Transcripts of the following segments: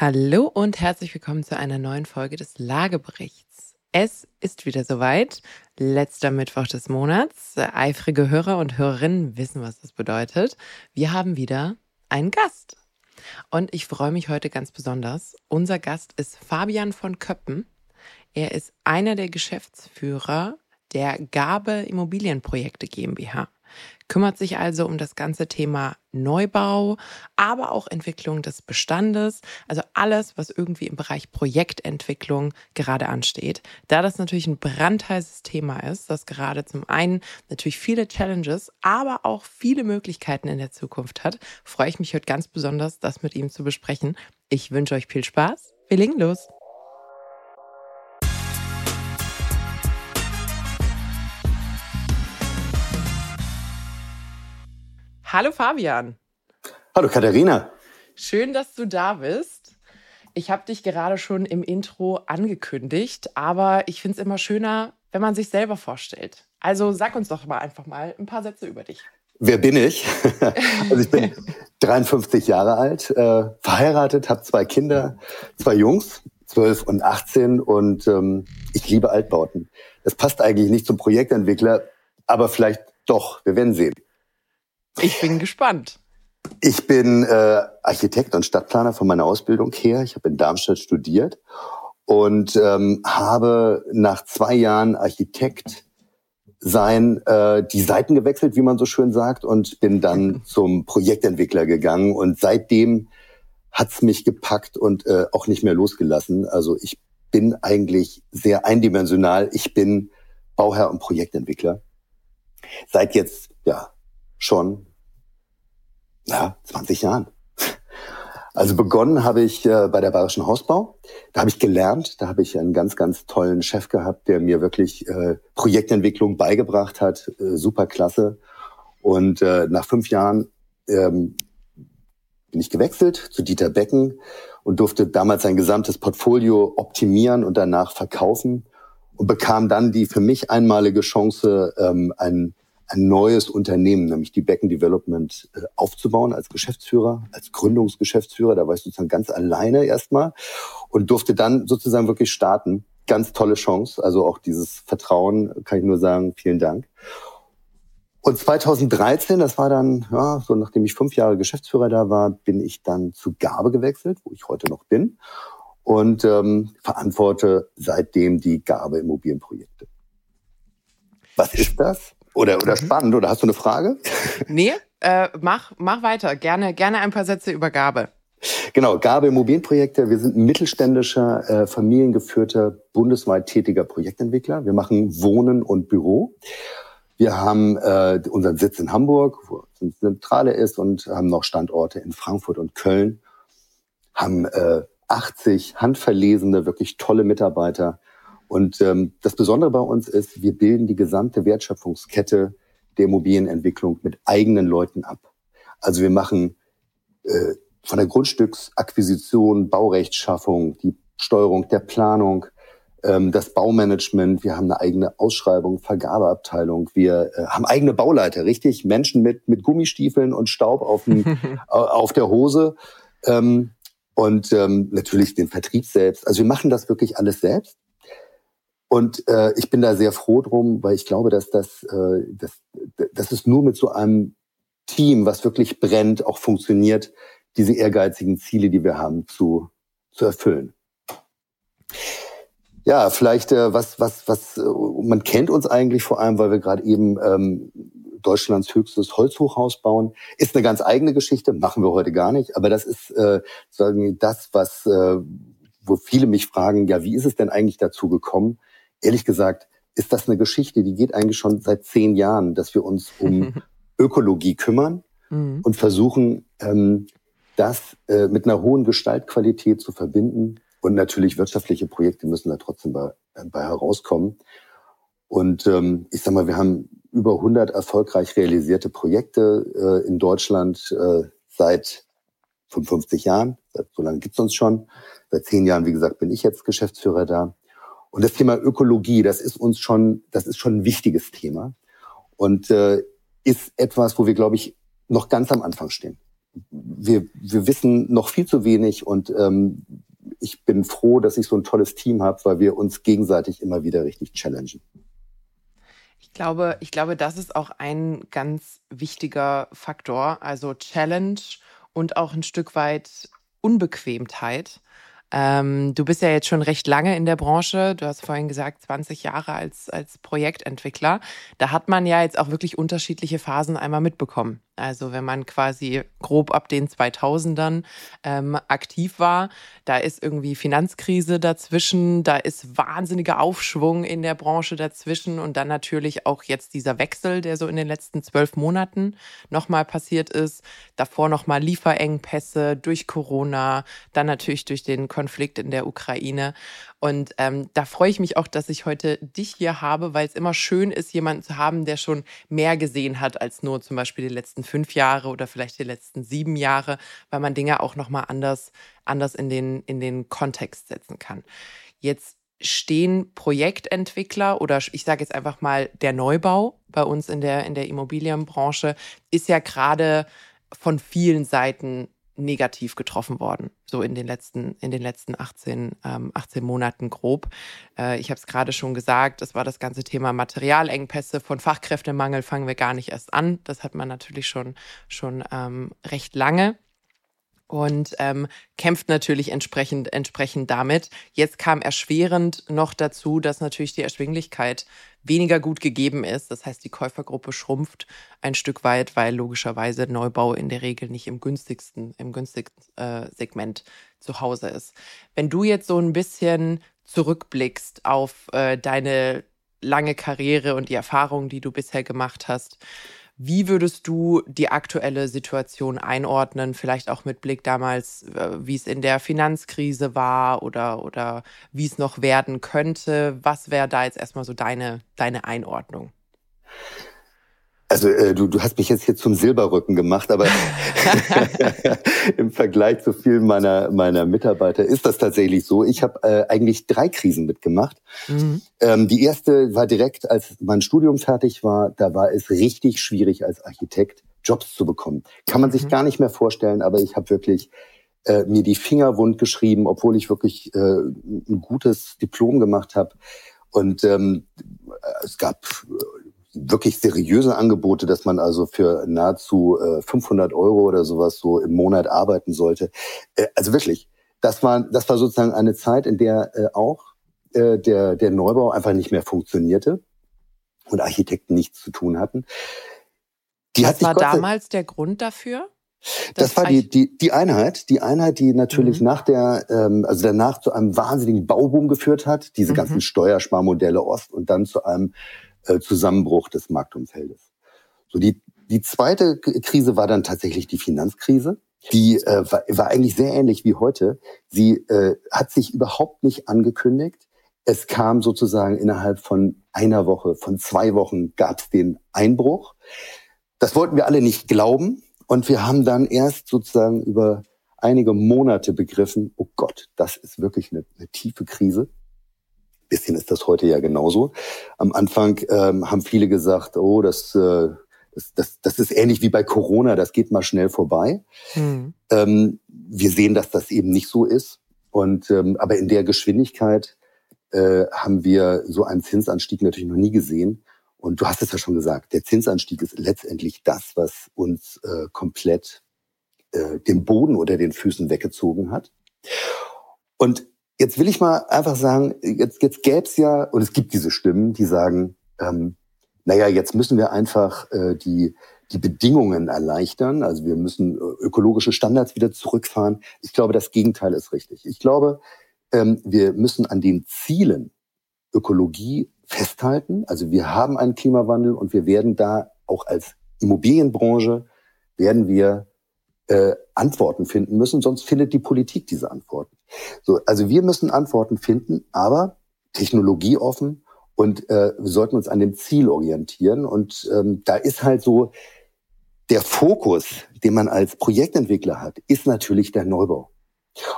Hallo und herzlich willkommen zu einer neuen Folge des Lageberichts. Es ist wieder soweit. Letzter Mittwoch des Monats. Eifrige Hörer und Hörerinnen wissen, was das bedeutet. Wir haben wieder einen Gast. Und ich freue mich heute ganz besonders. Unser Gast ist Fabian von Köppen. Er ist einer der Geschäftsführer der Gabe Immobilienprojekte GmbH kümmert sich also um das ganze Thema Neubau, aber auch Entwicklung des Bestandes, also alles, was irgendwie im Bereich Projektentwicklung gerade ansteht. Da das natürlich ein brandheißes Thema ist, das gerade zum einen natürlich viele Challenges, aber auch viele Möglichkeiten in der Zukunft hat, freue ich mich heute ganz besonders, das mit ihm zu besprechen. Ich wünsche euch viel Spaß. Wir legen los. Hallo Fabian. Hallo Katharina. Schön, dass du da bist. Ich habe dich gerade schon im Intro angekündigt, aber ich finde es immer schöner, wenn man sich selber vorstellt. Also sag uns doch mal einfach mal ein paar Sätze über dich. Wer bin ich? also ich bin 53 Jahre alt, äh, verheiratet, habe zwei Kinder, zwei Jungs, 12 und 18 und ähm, ich liebe Altbauten. Das passt eigentlich nicht zum Projektentwickler, aber vielleicht doch, wir werden sehen. Ich bin gespannt. Ich bin äh, Architekt und Stadtplaner von meiner Ausbildung her. Ich habe in Darmstadt studiert und ähm, habe nach zwei Jahren Architekt sein äh, die Seiten gewechselt, wie man so schön sagt, und bin dann zum Projektentwickler gegangen. Und seitdem hat's mich gepackt und äh, auch nicht mehr losgelassen. Also ich bin eigentlich sehr eindimensional. Ich bin Bauherr und Projektentwickler. Seit jetzt ja schon ja, 20 Jahren. Also begonnen habe ich äh, bei der Bayerischen Hausbau. Da habe ich gelernt, da habe ich einen ganz, ganz tollen Chef gehabt, der mir wirklich äh, Projektentwicklung beigebracht hat. Äh, super klasse. Und äh, nach fünf Jahren ähm, bin ich gewechselt zu Dieter Becken und durfte damals sein gesamtes Portfolio optimieren und danach verkaufen und bekam dann die für mich einmalige Chance, ähm, ein ein neues Unternehmen, nämlich die Becken Development, äh, aufzubauen als Geschäftsführer, als Gründungsgeschäftsführer. Da war ich sozusagen ganz alleine erstmal und durfte dann sozusagen wirklich starten. Ganz tolle Chance. Also auch dieses Vertrauen kann ich nur sagen, vielen Dank. Und 2013, das war dann, ja, so nachdem ich fünf Jahre Geschäftsführer da war, bin ich dann zu Gabe gewechselt, wo ich heute noch bin und ähm, verantworte seitdem die Gabe Immobilienprojekte. Was ist das? Oder, oder mhm. spannend, oder hast du eine Frage? Nee, äh, mach, mach weiter. Gerne, gerne ein paar Sätze über Gabe. Genau, Gabe Immobilienprojekte. Wir sind ein mittelständischer, äh, familiengeführter, bundesweit tätiger Projektentwickler. Wir machen Wohnen und Büro. Wir haben äh, unseren Sitz in Hamburg, wo unsere Zentrale ist, und haben noch Standorte in Frankfurt und Köln. Haben äh, 80 handverlesene, wirklich tolle Mitarbeiter und ähm, das Besondere bei uns ist, wir bilden die gesamte Wertschöpfungskette der Immobilienentwicklung mit eigenen Leuten ab. Also wir machen äh, von der Grundstücksakquisition, Baurechtsschaffung, die Steuerung der Planung, ähm, das Baumanagement, wir haben eine eigene Ausschreibung, Vergabeabteilung, wir äh, haben eigene Bauleiter, richtig? Menschen mit, mit Gummistiefeln und Staub auf, dem, auf der Hose. Ähm, und ähm, natürlich den Vertrieb selbst. Also wir machen das wirklich alles selbst. Und äh, ich bin da sehr froh drum, weil ich glaube, dass das, äh, das, das ist nur mit so einem Team, was wirklich brennt, auch funktioniert, diese ehrgeizigen Ziele, die wir haben, zu, zu erfüllen. Ja, vielleicht äh, was, was, was, äh, man kennt uns eigentlich vor allem, weil wir gerade eben ähm, Deutschlands höchstes Holzhochhaus bauen. Ist eine ganz eigene Geschichte, machen wir heute gar nicht, aber das ist äh, sagen das, was, äh, wo viele mich fragen, ja, wie ist es denn eigentlich dazu gekommen? Ehrlich gesagt, ist das eine Geschichte, die geht eigentlich schon seit zehn Jahren, dass wir uns um Ökologie kümmern mhm. und versuchen, ähm, das äh, mit einer hohen Gestaltqualität zu verbinden. Und natürlich wirtschaftliche Projekte müssen da trotzdem bei, äh, bei herauskommen. Und ähm, ich sag mal, wir haben über 100 erfolgreich realisierte Projekte äh, in Deutschland äh, seit 55 Jahren. So lange gibt's uns schon. Seit zehn Jahren, wie gesagt, bin ich jetzt Geschäftsführer da. Und das Thema Ökologie, das ist uns schon, das ist schon ein wichtiges Thema und äh, ist etwas, wo wir, glaube ich, noch ganz am Anfang stehen. wir, wir wissen noch viel zu wenig und ähm, ich bin froh, dass ich so ein tolles Team habe, weil wir uns gegenseitig immer wieder richtig challengen. Ich glaube, ich glaube, das ist auch ein ganz wichtiger Faktor. Also Challenge und auch ein Stück weit Unbequemtheit. Ähm, du bist ja jetzt schon recht lange in der Branche. Du hast vorhin gesagt, 20 Jahre als, als Projektentwickler. Da hat man ja jetzt auch wirklich unterschiedliche Phasen einmal mitbekommen. Also wenn man quasi grob ab den 2000ern ähm, aktiv war, da ist irgendwie Finanzkrise dazwischen, da ist wahnsinniger Aufschwung in der Branche dazwischen und dann natürlich auch jetzt dieser Wechsel, der so in den letzten zwölf Monaten nochmal passiert ist. Davor nochmal Lieferengpässe durch Corona, dann natürlich durch den Konflikt in der Ukraine. Und ähm, da freue ich mich auch, dass ich heute dich hier habe, weil es immer schön ist, jemanden zu haben, der schon mehr gesehen hat als nur zum Beispiel die letzten fünf Jahre oder vielleicht die letzten sieben Jahre, weil man Dinge auch nochmal anders, anders in den, in den Kontext setzen kann. Jetzt stehen Projektentwickler oder ich sage jetzt einfach mal der Neubau bei uns in der, in der Immobilienbranche ist ja gerade von vielen Seiten negativ getroffen worden, so in den letzten, in den letzten 18, ähm, 18 Monaten grob. Äh, ich habe es gerade schon gesagt, das war das ganze Thema Materialengpässe. Von Fachkräftemangel fangen wir gar nicht erst an. Das hat man natürlich schon, schon ähm, recht lange und ähm, kämpft natürlich entsprechend, entsprechend damit. Jetzt kam erschwerend noch dazu, dass natürlich die Erschwinglichkeit weniger gut gegeben ist. Das heißt, die Käufergruppe schrumpft ein Stück weit, weil logischerweise Neubau in der Regel nicht im günstigsten, im günstigsten äh, Segment zu Hause ist. Wenn du jetzt so ein bisschen zurückblickst auf äh, deine lange Karriere und die Erfahrungen, die du bisher gemacht hast, wie würdest du die aktuelle Situation einordnen? Vielleicht auch mit Blick damals, äh, wie es in der Finanzkrise war oder, oder wie es noch werden könnte. Was wäre da jetzt erstmal so deine, deine Einordnung? Also äh, du, du hast mich jetzt hier zum Silberrücken gemacht, aber im Vergleich zu vielen meiner meiner Mitarbeiter ist das tatsächlich so. Ich habe äh, eigentlich drei Krisen mitgemacht. Mhm. Ähm, die erste war direkt, als mein Studium fertig war. Da war es richtig schwierig als Architekt Jobs zu bekommen. Kann man sich mhm. gar nicht mehr vorstellen, aber ich habe wirklich äh, mir die Finger wund geschrieben, obwohl ich wirklich äh, ein gutes Diplom gemacht habe. Und ähm, es gab wirklich seriöse Angebote, dass man also für nahezu äh, 500 Euro oder sowas so im Monat arbeiten sollte. Äh, also wirklich, das war, das war sozusagen eine Zeit, in der äh, auch äh, der, der Neubau einfach nicht mehr funktionierte und Architekten nichts zu tun hatten. Die Was war damals der Grund dafür? Das, das war die, die, die Einheit, die Einheit, die natürlich mhm. nach der, ähm, also danach zu einem wahnsinnigen Bauboom geführt hat, diese mhm. ganzen Steuersparmodelle Ost und dann zu einem äh, Zusammenbruch des Marktumfeldes. So die, die zweite Krise war dann tatsächlich die Finanzkrise. Die äh, war, war eigentlich sehr ähnlich wie heute. Sie äh, hat sich überhaupt nicht angekündigt. Es kam sozusagen innerhalb von einer Woche, von zwei Wochen gab es den Einbruch. Das wollten wir alle nicht glauben. Und wir haben dann erst sozusagen über einige Monate begriffen, oh Gott, das ist wirklich eine, eine tiefe Krise bisschen ist das heute ja genauso. Am Anfang ähm, haben viele gesagt, oh, das, äh, das, das, das ist ähnlich wie bei Corona, das geht mal schnell vorbei. Mhm. Ähm, wir sehen, dass das eben nicht so ist. Und ähm, aber in der Geschwindigkeit äh, haben wir so einen Zinsanstieg natürlich noch nie gesehen. Und du hast es ja schon gesagt, der Zinsanstieg ist letztendlich das, was uns äh, komplett äh, den Boden unter den Füßen weggezogen hat. Und Jetzt will ich mal einfach sagen, jetzt, jetzt gäbe es ja, und es gibt diese Stimmen, die sagen, ähm, naja, jetzt müssen wir einfach äh, die, die Bedingungen erleichtern. Also wir müssen äh, ökologische Standards wieder zurückfahren. Ich glaube, das Gegenteil ist richtig. Ich glaube, ähm, wir müssen an den Zielen Ökologie festhalten. Also wir haben einen Klimawandel und wir werden da auch als Immobilienbranche werden wir äh, Antworten finden müssen, sonst findet die Politik diese Antworten. So, also wir müssen Antworten finden, aber technologieoffen und äh, wir sollten uns an dem Ziel orientieren. Und ähm, da ist halt so der Fokus, den man als Projektentwickler hat, ist natürlich der Neubau.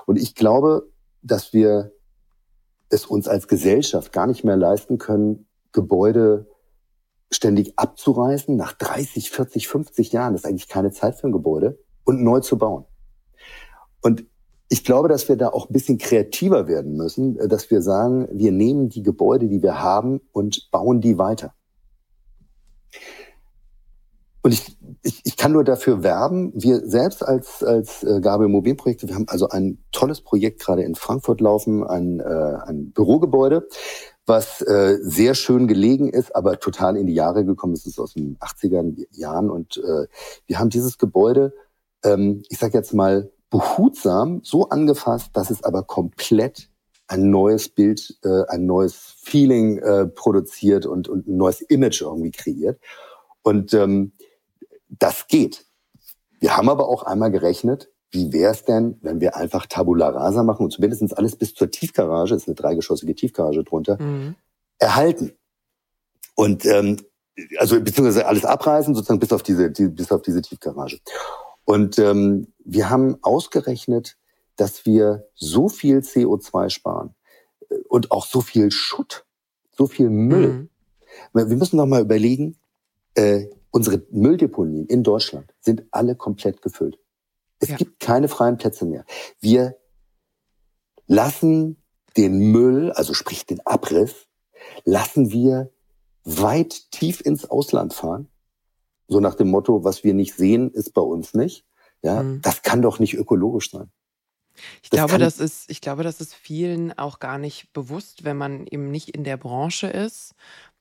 Und ich glaube, dass wir es uns als Gesellschaft gar nicht mehr leisten können, Gebäude ständig abzureißen nach 30, 40, 50 Jahren. Das ist eigentlich keine Zeit für ein Gebäude und neu zu bauen. Und ich glaube, dass wir da auch ein bisschen kreativer werden müssen, äh, dass wir sagen, wir nehmen die Gebäude, die wir haben und bauen die weiter. Und ich, ich, ich kann nur dafür werben, wir selbst als, als äh, Gabe Immobilienprojekte, wir haben also ein tolles Projekt gerade in Frankfurt laufen, ein, äh, ein Bürogebäude, was äh, sehr schön gelegen ist, aber total in die Jahre gekommen ist. Es ist aus den 80er Jahren und äh, wir haben dieses Gebäude, ähm, ich sage jetzt mal, behutsam so angefasst, dass es aber komplett ein neues Bild, äh, ein neues Feeling äh, produziert und, und ein neues Image irgendwie kreiert. Und ähm, das geht. Wir haben aber auch einmal gerechnet, wie wäre es denn, wenn wir einfach Tabula Rasa machen und zumindest alles bis zur Tiefgarage, ist eine dreigeschossige Tiefgarage drunter, mhm. erhalten. Und ähm, also beziehungsweise alles abreißen, sozusagen bis auf diese, die, bis auf diese Tiefgarage. Und ähm, wir haben ausgerechnet, dass wir so viel CO2 sparen äh, und auch so viel Schutt, so viel Müll. Mhm. Wir müssen noch mal überlegen, äh, Unsere Mülldeponien in Deutschland sind alle komplett gefüllt. Es ja. gibt keine freien Plätze mehr. Wir lassen den Müll, also sprich den Abriss, lassen wir weit tief ins Ausland fahren. So nach dem Motto, was wir nicht sehen, ist bei uns nicht. Ja, mhm. das kann doch nicht ökologisch sein. Ich das glaube, das ist, ich glaube, das ist vielen auch gar nicht bewusst, wenn man eben nicht in der Branche ist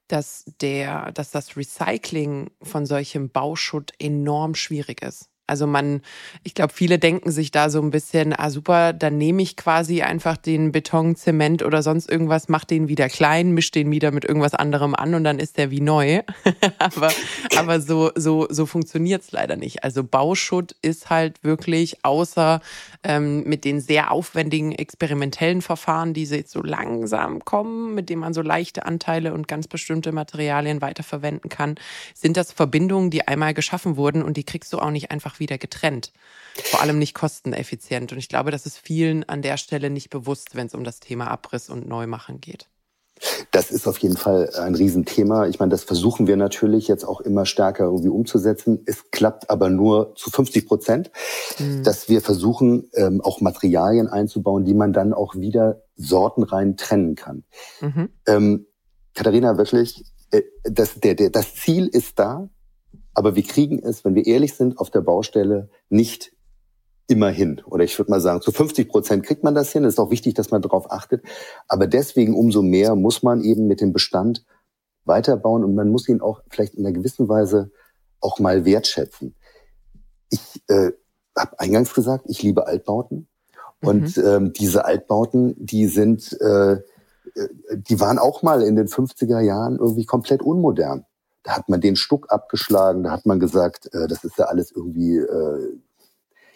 dass der, dass das Recycling von solchem Bauschutt enorm schwierig ist. Also man, ich glaube, viele denken sich da so ein bisschen, ah super, dann nehme ich quasi einfach den Beton, Zement oder sonst irgendwas, mach den wieder klein, misch den wieder mit irgendwas anderem an und dann ist der wie neu. aber aber so so so funktioniert's leider nicht. Also Bauschutt ist halt wirklich außer ähm, mit den sehr aufwendigen experimentellen Verfahren, die jetzt so langsam kommen, mit denen man so leichte Anteile und ganz bestimmte Materialien weiterverwenden kann, sind das Verbindungen, die einmal geschaffen wurden und die kriegst du auch nicht einfach einfach wieder getrennt. Vor allem nicht kosteneffizient. Und ich glaube, das ist vielen an der Stelle nicht bewusst, wenn es um das Thema Abriss und Neumachen geht. Das ist auf jeden Fall ein Riesenthema. Ich meine, das versuchen wir natürlich jetzt auch immer stärker irgendwie umzusetzen. Es klappt aber nur zu 50 Prozent, mhm. dass wir versuchen, ähm, auch Materialien einzubauen, die man dann auch wieder sortenrein trennen kann. Mhm. Ähm, Katharina, wirklich, äh, das, der, der, das Ziel ist da. Aber wir kriegen es, wenn wir ehrlich sind, auf der Baustelle nicht immer hin. Oder ich würde mal sagen, zu 50 Prozent kriegt man das hin. Es ist auch wichtig, dass man darauf achtet. Aber deswegen umso mehr muss man eben mit dem Bestand weiterbauen und man muss ihn auch vielleicht in einer gewissen Weise auch mal wertschätzen. Ich äh, habe eingangs gesagt, ich liebe Altbauten. Mhm. Und ähm, diese Altbauten, die sind, äh, äh die waren auch mal in den 50er Jahren irgendwie komplett unmodern. Da hat man den Stuck abgeschlagen, da hat man gesagt, äh, das ist ja alles irgendwie äh,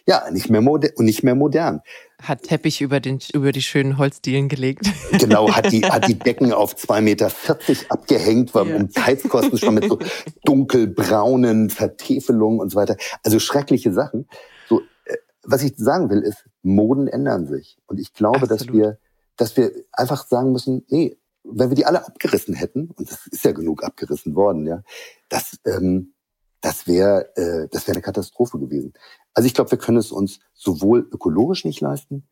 ja nicht mehr modern und nicht mehr modern. Hat Teppich über den über die schönen Holzdielen gelegt. Genau, hat die hat die Decken auf zwei Meter vierzig abgehängt, war ja. um Heizkosten schon mit so dunkelbraunen Vertäfelungen und so weiter. Also schreckliche Sachen. So, äh, was ich sagen will, ist, Moden ändern sich. Und ich glaube, Absolut. dass wir, dass wir einfach sagen müssen, nee, wenn wir die alle abgerissen hätten, und das ist ja genug abgerissen worden, ja, das, ähm, das wäre äh, das wäre eine Katastrophe gewesen. Also ich glaube, wir können es uns sowohl ökologisch nicht leisten,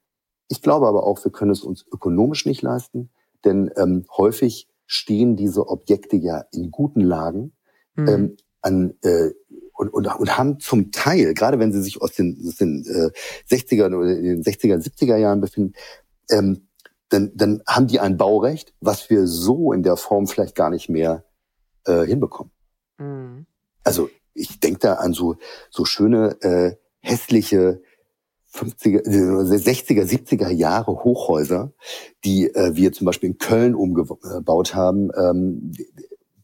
ich glaube aber auch, wir können es uns ökonomisch nicht leisten, denn ähm, häufig stehen diese Objekte ja in guten Lagen mhm. ähm, an, äh, und, und, und haben zum Teil, gerade wenn sie sich aus den, aus den äh, 60er oder den 60er, 70er Jahren befinden, ähm, dann, dann haben die ein Baurecht, was wir so in der Form vielleicht gar nicht mehr äh, hinbekommen. Mhm. Also ich denke da an so, so schöne, äh, hässliche 50er, 60er, 70er Jahre Hochhäuser, die äh, wir zum Beispiel in Köln umgebaut haben, ähm,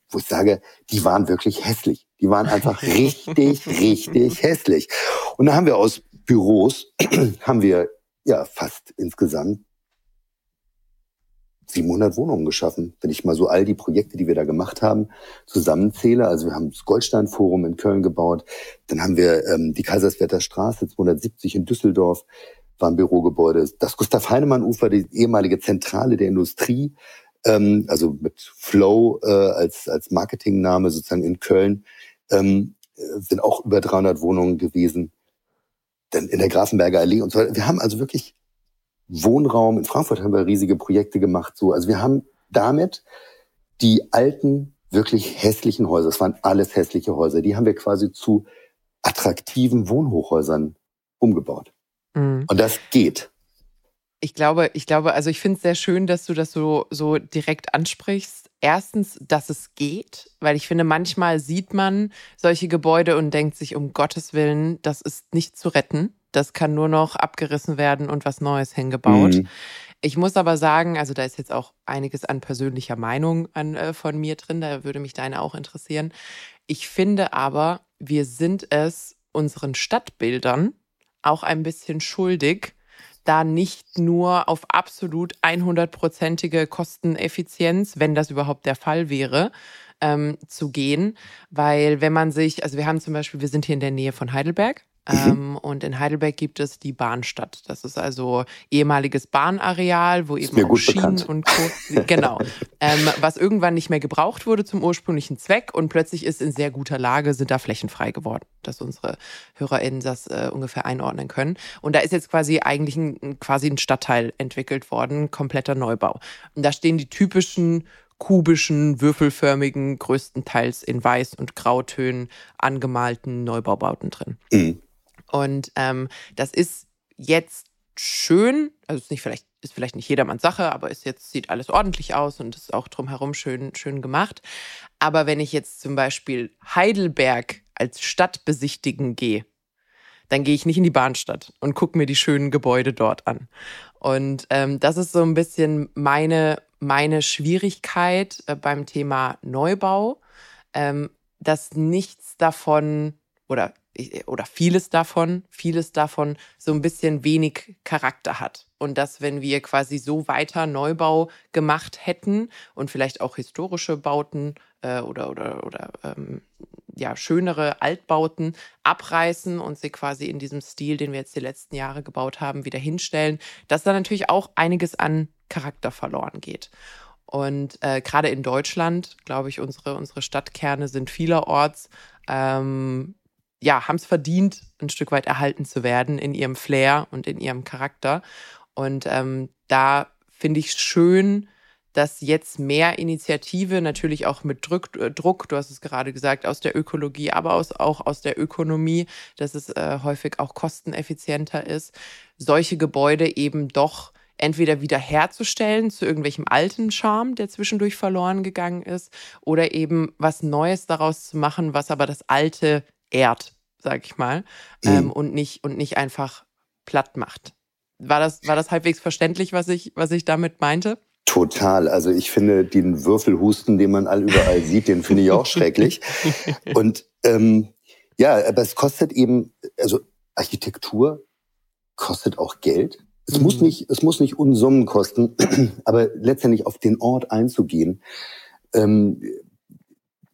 wo ich sage, die waren wirklich hässlich. Die waren einfach richtig, richtig hässlich. Und da haben wir aus Büros, haben wir ja fast insgesamt 700 Wohnungen geschaffen, wenn ich mal so all die Projekte, die wir da gemacht haben, zusammenzähle. Also wir haben das Goldstein-Forum in Köln gebaut, dann haben wir ähm, die Kaiserswerther Straße 270 in Düsseldorf, war ein Bürogebäude, das Gustav-Heinemann-Ufer, die ehemalige Zentrale der Industrie, ähm, also mit Flow äh, als, als Marketingname sozusagen in Köln, ähm, sind auch über 300 Wohnungen gewesen. dann in der Grafenberger Allee und so weiter. Wir haben also wirklich Wohnraum. In Frankfurt haben wir riesige Projekte gemacht. So, also wir haben damit die alten, wirklich hässlichen Häuser, es waren alles hässliche Häuser, die haben wir quasi zu attraktiven Wohnhochhäusern umgebaut. Mhm. Und das geht. Ich glaube, ich glaube, also ich finde es sehr schön, dass du das so, so direkt ansprichst. Erstens, dass es geht, weil ich finde, manchmal sieht man solche Gebäude und denkt sich, um Gottes Willen, das ist nicht zu retten. Das kann nur noch abgerissen werden und was Neues hingebaut. Mhm. Ich muss aber sagen, also da ist jetzt auch einiges an persönlicher Meinung an, äh, von mir drin, da würde mich deine auch interessieren. Ich finde aber, wir sind es unseren Stadtbildern auch ein bisschen schuldig, da nicht nur auf absolut 100-prozentige Kosteneffizienz, wenn das überhaupt der Fall wäre, ähm, zu gehen. Weil wenn man sich, also wir haben zum Beispiel, wir sind hier in der Nähe von Heidelberg Mhm. Ähm, und in Heidelberg gibt es die Bahnstadt. Das ist also ehemaliges Bahnareal, wo eben auch Schienen bekannt. und Co. genau, ähm, was irgendwann nicht mehr gebraucht wurde zum ursprünglichen Zweck und plötzlich ist in sehr guter Lage, sind da Flächen frei geworden, dass unsere HörerInnen das äh, ungefähr einordnen können. Und da ist jetzt quasi eigentlich ein, quasi ein Stadtteil entwickelt worden, kompletter Neubau. Und da stehen die typischen kubischen, würfelförmigen, größtenteils in Weiß- und Grautönen angemalten Neubaubauten drin. Mhm. Und ähm, das ist jetzt schön, also ist nicht vielleicht ist vielleicht nicht jedermanns Sache, aber ist jetzt sieht alles ordentlich aus und ist auch drumherum schön schön gemacht. Aber wenn ich jetzt zum Beispiel Heidelberg als Stadt besichtigen gehe, dann gehe ich nicht in die Bahnstadt und gucke mir die schönen Gebäude dort an. Und ähm, das ist so ein bisschen meine meine Schwierigkeit äh, beim Thema Neubau, ähm, dass nichts davon oder oder vieles davon, vieles davon so ein bisschen wenig Charakter hat. Und dass, wenn wir quasi so weiter Neubau gemacht hätten und vielleicht auch historische Bauten äh, oder, oder, oder ähm, ja, schönere Altbauten abreißen und sie quasi in diesem Stil, den wir jetzt die letzten Jahre gebaut haben, wieder hinstellen, dass da natürlich auch einiges an Charakter verloren geht. Und äh, gerade in Deutschland, glaube ich, unsere, unsere Stadtkerne sind vielerorts ähm, ja, haben es verdient, ein Stück weit erhalten zu werden in ihrem Flair und in ihrem Charakter. Und ähm, da finde ich schön, dass jetzt mehr Initiative, natürlich auch mit Druck, äh, Druck, du hast es gerade gesagt, aus der Ökologie, aber aus, auch aus der Ökonomie, dass es äh, häufig auch kosteneffizienter ist, solche Gebäude eben doch entweder wieder herzustellen zu irgendwelchem alten Charme, der zwischendurch verloren gegangen ist, oder eben was Neues daraus zu machen, was aber das Alte ehrt, sag ich mal, mhm. ähm, und nicht und nicht einfach platt macht. War das war das halbwegs verständlich, was ich was ich damit meinte? Total. Also ich finde den Würfelhusten, den man all überall sieht, den finde ich auch schrecklich. Und ähm, ja, aber es kostet eben, also Architektur kostet auch Geld. Es mhm. muss nicht, es muss nicht Unsummen kosten, aber letztendlich auf den Ort einzugehen. Ähm,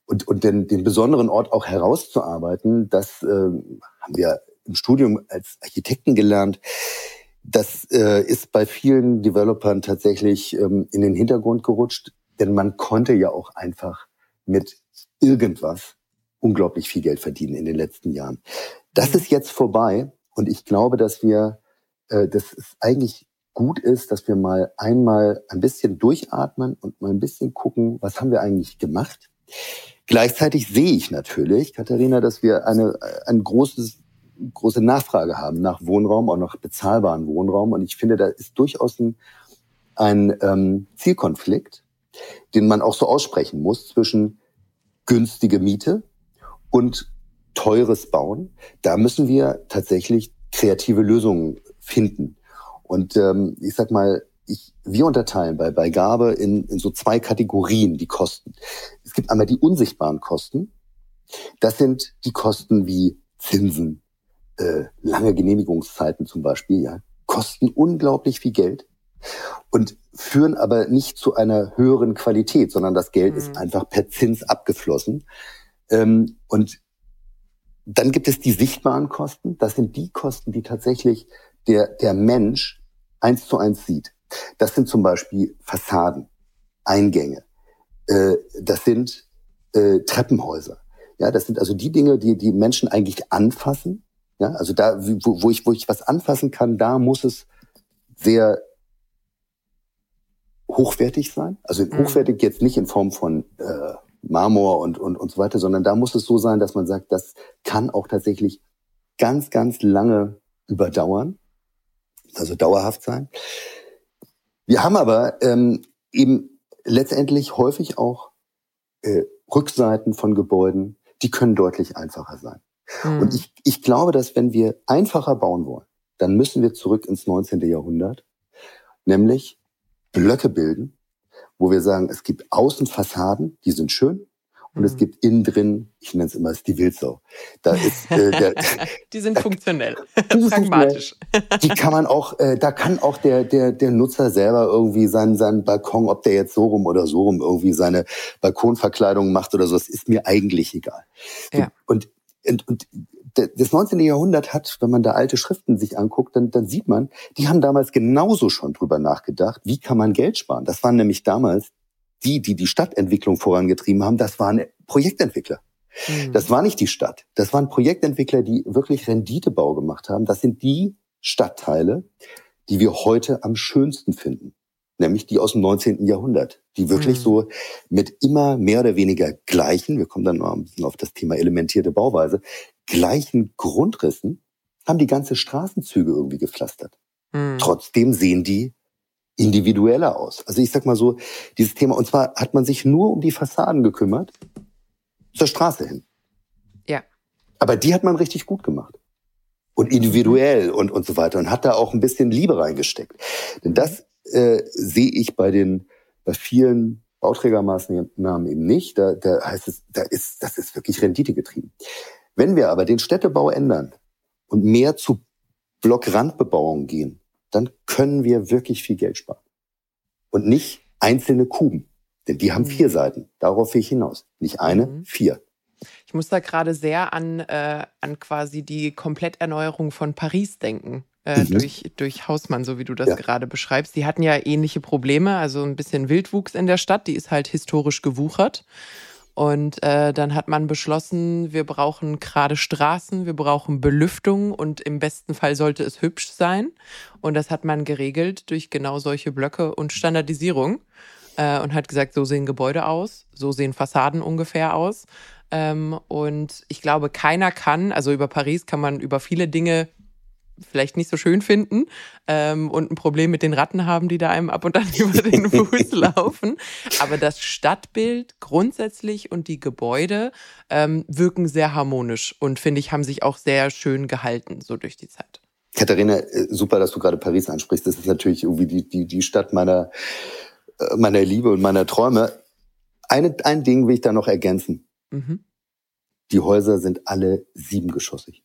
und, und den, den besonderen Ort auch herauszuarbeiten, das äh, haben wir im Studium als Architekten gelernt. Das äh, ist bei vielen Developern tatsächlich ähm, in den Hintergrund gerutscht, denn man konnte ja auch einfach mit irgendwas unglaublich viel Geld verdienen in den letzten Jahren. Das ist jetzt vorbei und ich glaube, dass wir, äh, dass es eigentlich gut ist, dass wir mal einmal ein bisschen durchatmen und mal ein bisschen gucken, was haben wir eigentlich gemacht Gleichzeitig sehe ich natürlich, Katharina, dass wir eine, ein großes, große Nachfrage haben nach Wohnraum, auch nach bezahlbaren Wohnraum. Und ich finde, da ist durchaus ein, ein ähm, Zielkonflikt, den man auch so aussprechen muss zwischen günstige Miete und teures Bauen. Da müssen wir tatsächlich kreative Lösungen finden. Und ähm, ich sag mal, ich, wir unterteilen bei, bei Gabe in, in so zwei Kategorien die Kosten. Es gibt einmal die unsichtbaren Kosten. Das sind die Kosten wie Zinsen, äh, lange Genehmigungszeiten zum Beispiel, ja, kosten unglaublich viel Geld und führen aber nicht zu einer höheren Qualität, sondern das Geld mhm. ist einfach per Zins abgeflossen. Ähm, und dann gibt es die sichtbaren Kosten. Das sind die Kosten, die tatsächlich der, der Mensch eins zu eins sieht. Das sind zum Beispiel Fassaden, Eingänge. Äh, das sind äh, Treppenhäuser. Ja, das sind also die Dinge, die die Menschen eigentlich anfassen Ja, also da, wo, wo ich, wo ich was anfassen kann, da muss es sehr hochwertig sein. Also mhm. hochwertig jetzt nicht in Form von äh, Marmor und, und, und so weiter, sondern da muss es so sein, dass man sagt, das kann auch tatsächlich ganz, ganz lange überdauern, also dauerhaft sein. Wir haben aber ähm, eben letztendlich häufig auch äh, Rückseiten von Gebäuden, die können deutlich einfacher sein. Mhm. Und ich, ich glaube, dass wenn wir einfacher bauen wollen, dann müssen wir zurück ins 19. Jahrhundert, nämlich Blöcke bilden, wo wir sagen, es gibt Außenfassaden, die sind schön, und es mhm. gibt innen drin, ich nenne es immer, ist die Wildsau. Da ist, äh, der, die sind funktionell, die pragmatisch. Funktionell. Die kann man auch, äh, da kann auch der, der, der Nutzer selber irgendwie seinen, seinen Balkon, ob der jetzt so rum oder so rum irgendwie seine Balkonverkleidung macht oder so, das ist mir eigentlich egal. Ja. Und, und, und das 19. Jahrhundert hat, wenn man da alte Schriften sich anguckt, dann, dann sieht man, die haben damals genauso schon drüber nachgedacht, wie kann man Geld sparen. Das waren nämlich damals die, die die Stadtentwicklung vorangetrieben haben, das waren Projektentwickler. Mhm. Das war nicht die Stadt. Das waren Projektentwickler, die wirklich Renditebau gemacht haben. Das sind die Stadtteile, die wir heute am schönsten finden. Nämlich die aus dem 19. Jahrhundert, die wirklich mhm. so mit immer mehr oder weniger gleichen, wir kommen dann noch ein bisschen auf das Thema elementierte Bauweise, gleichen Grundrissen, haben die ganze Straßenzüge irgendwie gepflastert. Mhm. Trotzdem sehen die individueller aus. Also ich sag mal so, dieses Thema, und zwar hat man sich nur um die Fassaden gekümmert, zur Straße hin. Ja. Aber die hat man richtig gut gemacht. Und individuell und, und so weiter. Und hat da auch ein bisschen Liebe reingesteckt. Denn das äh, sehe ich bei den, bei vielen Bauträgermaßnahmen eben nicht. Da, da heißt es, da ist, das ist wirklich Rendite getrieben. Wenn wir aber den Städtebau ändern und mehr zu Blockrandbebauung gehen, dann können wir wirklich viel Geld sparen. Und nicht einzelne Kuben. Denn die haben mhm. vier Seiten. Darauf will ich hinaus. Nicht eine, mhm. vier. Ich muss da gerade sehr an, äh, an quasi die Kompletterneuerung von Paris denken. Äh, mhm. durch, durch Hausmann, so wie du das ja. gerade beschreibst. Die hatten ja ähnliche Probleme, also ein bisschen Wildwuchs in der Stadt, die ist halt historisch gewuchert. Und äh, dann hat man beschlossen, wir brauchen gerade Straßen, wir brauchen Belüftung und im besten Fall sollte es hübsch sein. Und das hat man geregelt durch genau solche Blöcke und Standardisierung äh, und hat gesagt, so sehen Gebäude aus, so sehen Fassaden ungefähr aus. Ähm, und ich glaube, keiner kann, also über Paris kann man über viele Dinge vielleicht nicht so schön finden ähm, und ein Problem mit den Ratten haben, die da einem ab und an über den Fuß laufen. Aber das Stadtbild grundsätzlich und die Gebäude ähm, wirken sehr harmonisch und finde ich, haben sich auch sehr schön gehalten, so durch die Zeit. Katharina, äh, super, dass du gerade Paris ansprichst. Das ist natürlich irgendwie die, die, die Stadt meiner, äh, meiner Liebe und meiner Träume. Eine, ein Ding will ich da noch ergänzen. Mhm. Die Häuser sind alle siebengeschossig.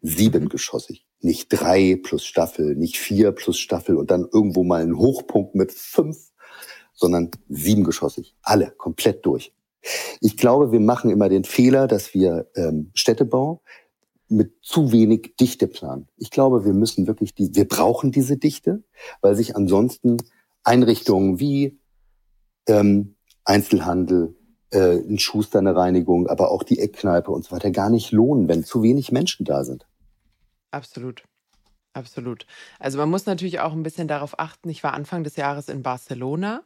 Siebengeschossig nicht drei plus Staffel, nicht vier plus Staffel und dann irgendwo mal ein Hochpunkt mit fünf, sondern siebengeschossig. Alle, komplett durch. Ich glaube, wir machen immer den Fehler, dass wir ähm, Städtebau mit zu wenig Dichte planen. Ich glaube, wir müssen wirklich die, wir brauchen diese Dichte, weil sich ansonsten Einrichtungen wie ähm, Einzelhandel, äh, ein Schuster, eine Reinigung, aber auch die Eckkneipe und so weiter gar nicht lohnen, wenn zu wenig Menschen da sind. Absolut. Absolut. Also man muss natürlich auch ein bisschen darauf achten. Ich war Anfang des Jahres in Barcelona.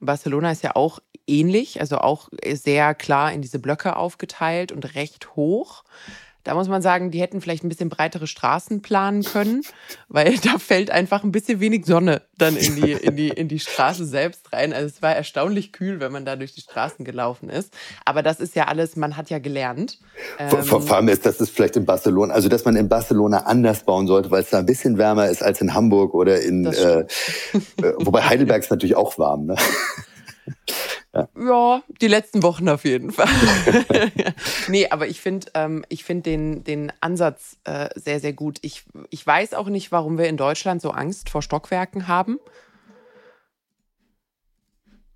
Barcelona ist ja auch ähnlich, also auch sehr klar in diese Blöcke aufgeteilt und recht hoch. Da muss man sagen, die hätten vielleicht ein bisschen breitere Straßen planen können, weil da fällt einfach ein bisschen wenig Sonne dann in die, in die, in die Straße selbst rein. Also es war erstaunlich kühl, wenn man da durch die Straßen gelaufen ist. Aber das ist ja alles, man hat ja gelernt. Vor, vor, ähm, allem ist das ist vielleicht in Barcelona, also dass man in Barcelona anders bauen sollte, weil es da ein bisschen wärmer ist als in Hamburg oder in, äh, äh, wobei Heidelberg ist natürlich auch warm. Ne? Ja. ja, die letzten Wochen auf jeden Fall. nee, aber ich finde ähm, find den, den Ansatz äh, sehr, sehr gut. Ich, ich weiß auch nicht, warum wir in Deutschland so Angst vor Stockwerken haben.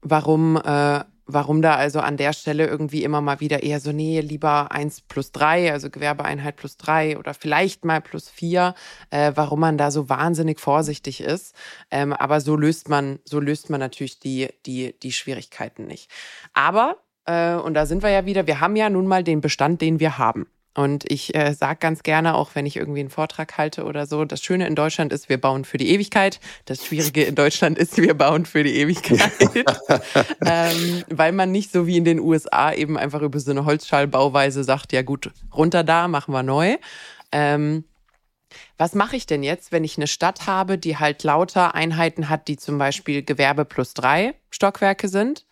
Warum äh, warum da also an der Stelle irgendwie immer mal wieder eher so, nee, lieber eins plus drei, also Gewerbeeinheit plus drei oder vielleicht mal plus vier, äh, warum man da so wahnsinnig vorsichtig ist. Ähm, aber so löst man, so löst man natürlich die, die, die Schwierigkeiten nicht. Aber, äh, und da sind wir ja wieder, wir haben ja nun mal den Bestand, den wir haben. Und ich äh, sage ganz gerne, auch wenn ich irgendwie einen Vortrag halte oder so, das Schöne in Deutschland ist, wir bauen für die Ewigkeit. Das Schwierige in Deutschland ist, wir bauen für die Ewigkeit. ähm, weil man nicht so wie in den USA eben einfach über so eine Holzschallbauweise sagt, ja gut, runter da, machen wir neu. Ähm, was mache ich denn jetzt, wenn ich eine Stadt habe, die halt lauter Einheiten hat, die zum Beispiel Gewerbe plus drei Stockwerke sind?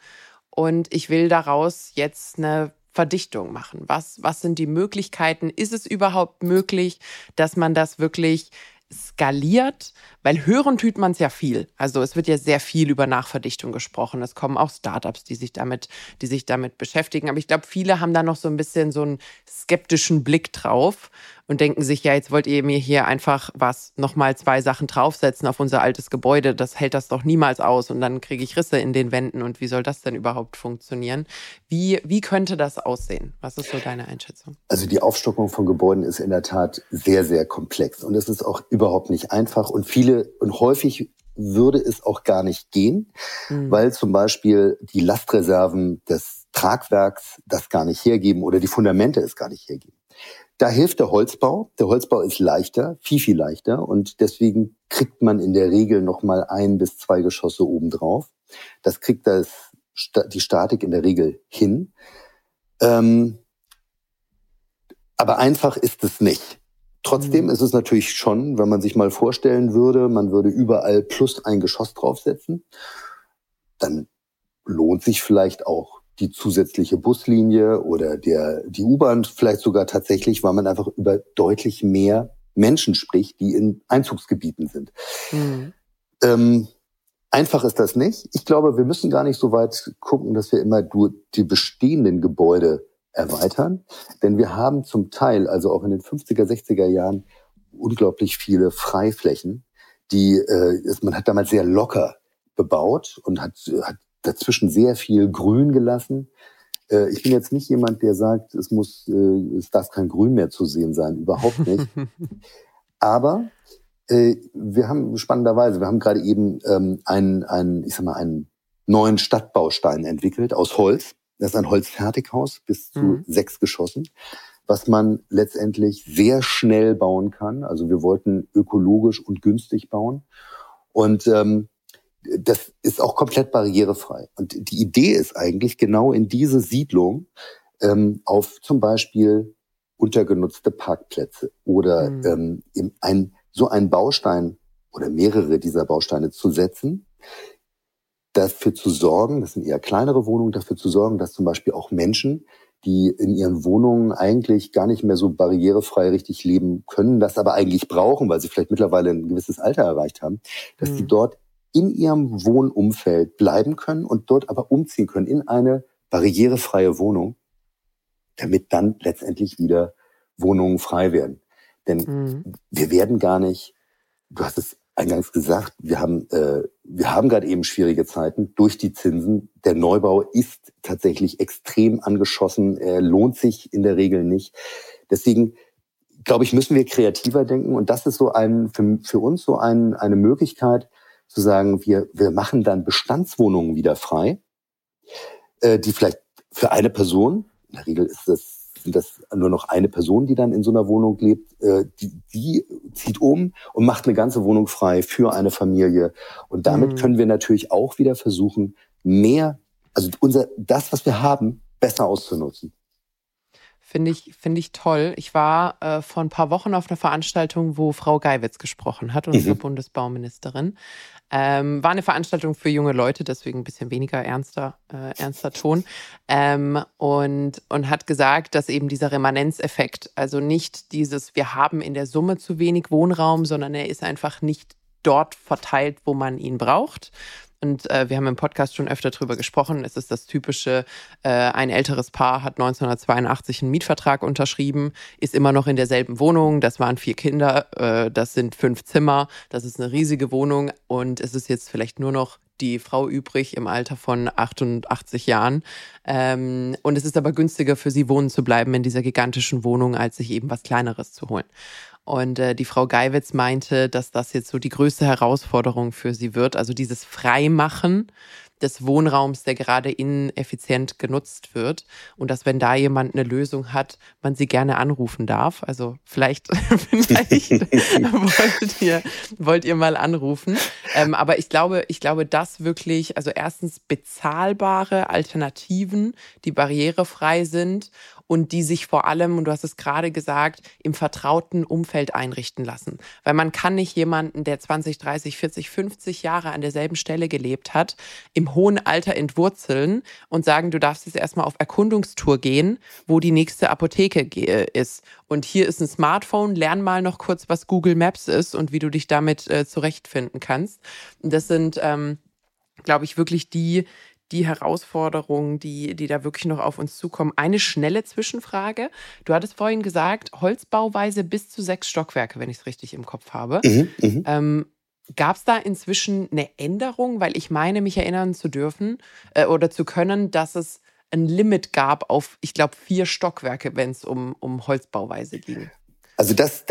Und ich will daraus jetzt eine Verdichtung machen? Was, was sind die Möglichkeiten? Ist es überhaupt möglich, dass man das wirklich skaliert? Weil hören tut man es ja viel. Also es wird ja sehr viel über Nachverdichtung gesprochen. Es kommen auch Startups, die sich damit, die sich damit beschäftigen. Aber ich glaube, viele haben da noch so ein bisschen so einen skeptischen Blick drauf und denken sich, ja, jetzt wollt ihr mir hier einfach was, nochmal zwei Sachen draufsetzen auf unser altes Gebäude. Das hält das doch niemals aus und dann kriege ich Risse in den Wänden und wie soll das denn überhaupt funktionieren? Wie, wie könnte das aussehen? Was ist so deine Einschätzung? Also die Aufstockung von Gebäuden ist in der Tat sehr, sehr komplex und es ist auch überhaupt nicht einfach und viele und häufig würde es auch gar nicht gehen, mhm. weil zum Beispiel die Lastreserven des Tragwerks das gar nicht hergeben oder die Fundamente es gar nicht hergeben. Da hilft der Holzbau. Der Holzbau ist leichter, viel, viel leichter. Und deswegen kriegt man in der Regel noch mal ein bis zwei Geschosse obendrauf. Das kriegt das, die Statik in der Regel hin. Ähm, aber einfach ist es nicht. Trotzdem mhm. ist es natürlich schon, wenn man sich mal vorstellen würde, man würde überall plus ein Geschoss draufsetzen, dann lohnt sich vielleicht auch die zusätzliche Buslinie oder der, die U-Bahn vielleicht sogar tatsächlich, weil man einfach über deutlich mehr Menschen spricht, die in Einzugsgebieten sind. Mhm. Ähm, einfach ist das nicht. Ich glaube, wir müssen gar nicht so weit gucken, dass wir immer die bestehenden Gebäude erweitern. Denn wir haben zum Teil, also auch in den 50er, 60er Jahren, unglaublich viele Freiflächen, die äh, man hat damals sehr locker bebaut und hat, hat dazwischen sehr viel Grün gelassen. Äh, ich bin jetzt nicht jemand, der sagt, es muss, äh, es darf kein Grün mehr zu sehen sein, überhaupt nicht. Aber äh, wir haben spannenderweise, wir haben gerade eben ähm, einen, einen, ich sag mal, einen neuen Stadtbaustein entwickelt aus Holz. Das ist ein Holzfertighaus bis zu mhm. sechs Geschossen, was man letztendlich sehr schnell bauen kann. Also wir wollten ökologisch und günstig bauen. Und ähm, das ist auch komplett barrierefrei. Und die Idee ist eigentlich genau in diese Siedlung ähm, auf zum Beispiel untergenutzte Parkplätze oder mhm. ähm, ein, so einen Baustein oder mehrere dieser Bausteine zu setzen, dafür zu sorgen, das sind eher kleinere Wohnungen, dafür zu sorgen, dass zum Beispiel auch Menschen, die in ihren Wohnungen eigentlich gar nicht mehr so barrierefrei richtig leben können, das aber eigentlich brauchen, weil sie vielleicht mittlerweile ein gewisses Alter erreicht haben, dass mhm. die dort in ihrem Wohnumfeld bleiben können und dort aber umziehen können in eine barrierefreie Wohnung, damit dann letztendlich wieder Wohnungen frei werden. Denn mhm. wir werden gar nicht, du hast es eingangs gesagt, wir haben, äh, wir haben gerade eben schwierige Zeiten durch die Zinsen. Der Neubau ist tatsächlich extrem angeschossen, er lohnt sich in der Regel nicht. Deswegen glaube ich, müssen wir kreativer denken und das ist so ein für, für uns so ein, eine Möglichkeit, zu sagen, wir, wir machen dann Bestandswohnungen wieder frei, äh, die vielleicht für eine Person, in der Regel ist das sind das nur noch eine Person, die dann in so einer Wohnung lebt, äh, die, die zieht um und macht eine ganze Wohnung frei für eine Familie. Und damit mhm. können wir natürlich auch wieder versuchen, mehr, also unser, das, was wir haben, besser auszunutzen. Finde ich, finde ich toll. Ich war äh, vor ein paar Wochen auf einer Veranstaltung, wo Frau Geiwitz gesprochen hat, unsere mhm. Bundesbauministerin. Ähm, war eine Veranstaltung für junge Leute, deswegen ein bisschen weniger ernster, äh, ernster Ton. Ähm, und, und hat gesagt, dass eben dieser Remanenzeffekt, also nicht dieses, wir haben in der Summe zu wenig Wohnraum, sondern er ist einfach nicht dort verteilt, wo man ihn braucht. Und äh, wir haben im Podcast schon öfter drüber gesprochen. Es ist das typische, äh, ein älteres Paar hat 1982 einen Mietvertrag unterschrieben, ist immer noch in derselben Wohnung. Das waren vier Kinder, äh, das sind fünf Zimmer, das ist eine riesige Wohnung und es ist jetzt vielleicht nur noch die Frau übrig im Alter von 88 Jahren. Ähm, und es ist aber günstiger für sie wohnen zu bleiben in dieser gigantischen Wohnung, als sich eben was Kleineres zu holen. Und äh, die Frau Geiwitz meinte, dass das jetzt so die größte Herausforderung für sie wird, also dieses Freimachen des Wohnraums, der gerade ineffizient genutzt wird. Und dass, wenn da jemand eine Lösung hat, man sie gerne anrufen darf. Also vielleicht, vielleicht wollt, ihr, wollt ihr mal anrufen. Ähm, aber ich glaube, ich glaube, dass wirklich, also erstens bezahlbare Alternativen, die barrierefrei sind und die sich vor allem, und du hast es gerade gesagt, im vertrauten Umfeld einrichten lassen. Weil man kann nicht jemanden, der 20, 30, 40, 50 Jahre an derselben Stelle gelebt hat, im hohen Alter entwurzeln und sagen, du darfst jetzt erstmal auf Erkundungstour gehen, wo die nächste Apotheke äh, ist. Und hier ist ein Smartphone, lern mal noch kurz, was Google Maps ist und wie du dich damit äh, zurechtfinden kannst. Das sind, ähm, glaube ich, wirklich die, die Herausforderungen, die, die da wirklich noch auf uns zukommen. Eine schnelle Zwischenfrage. Du hattest vorhin gesagt, Holzbauweise bis zu sechs Stockwerke, wenn ich es richtig im Kopf habe. Mhm, mhm. ähm, Gab es da inzwischen eine Änderung? Weil ich meine, mich erinnern zu dürfen äh, oder zu können, dass es ein Limit gab auf, ich glaube, vier Stockwerke, wenn es um, um Holzbauweise ging. Also das,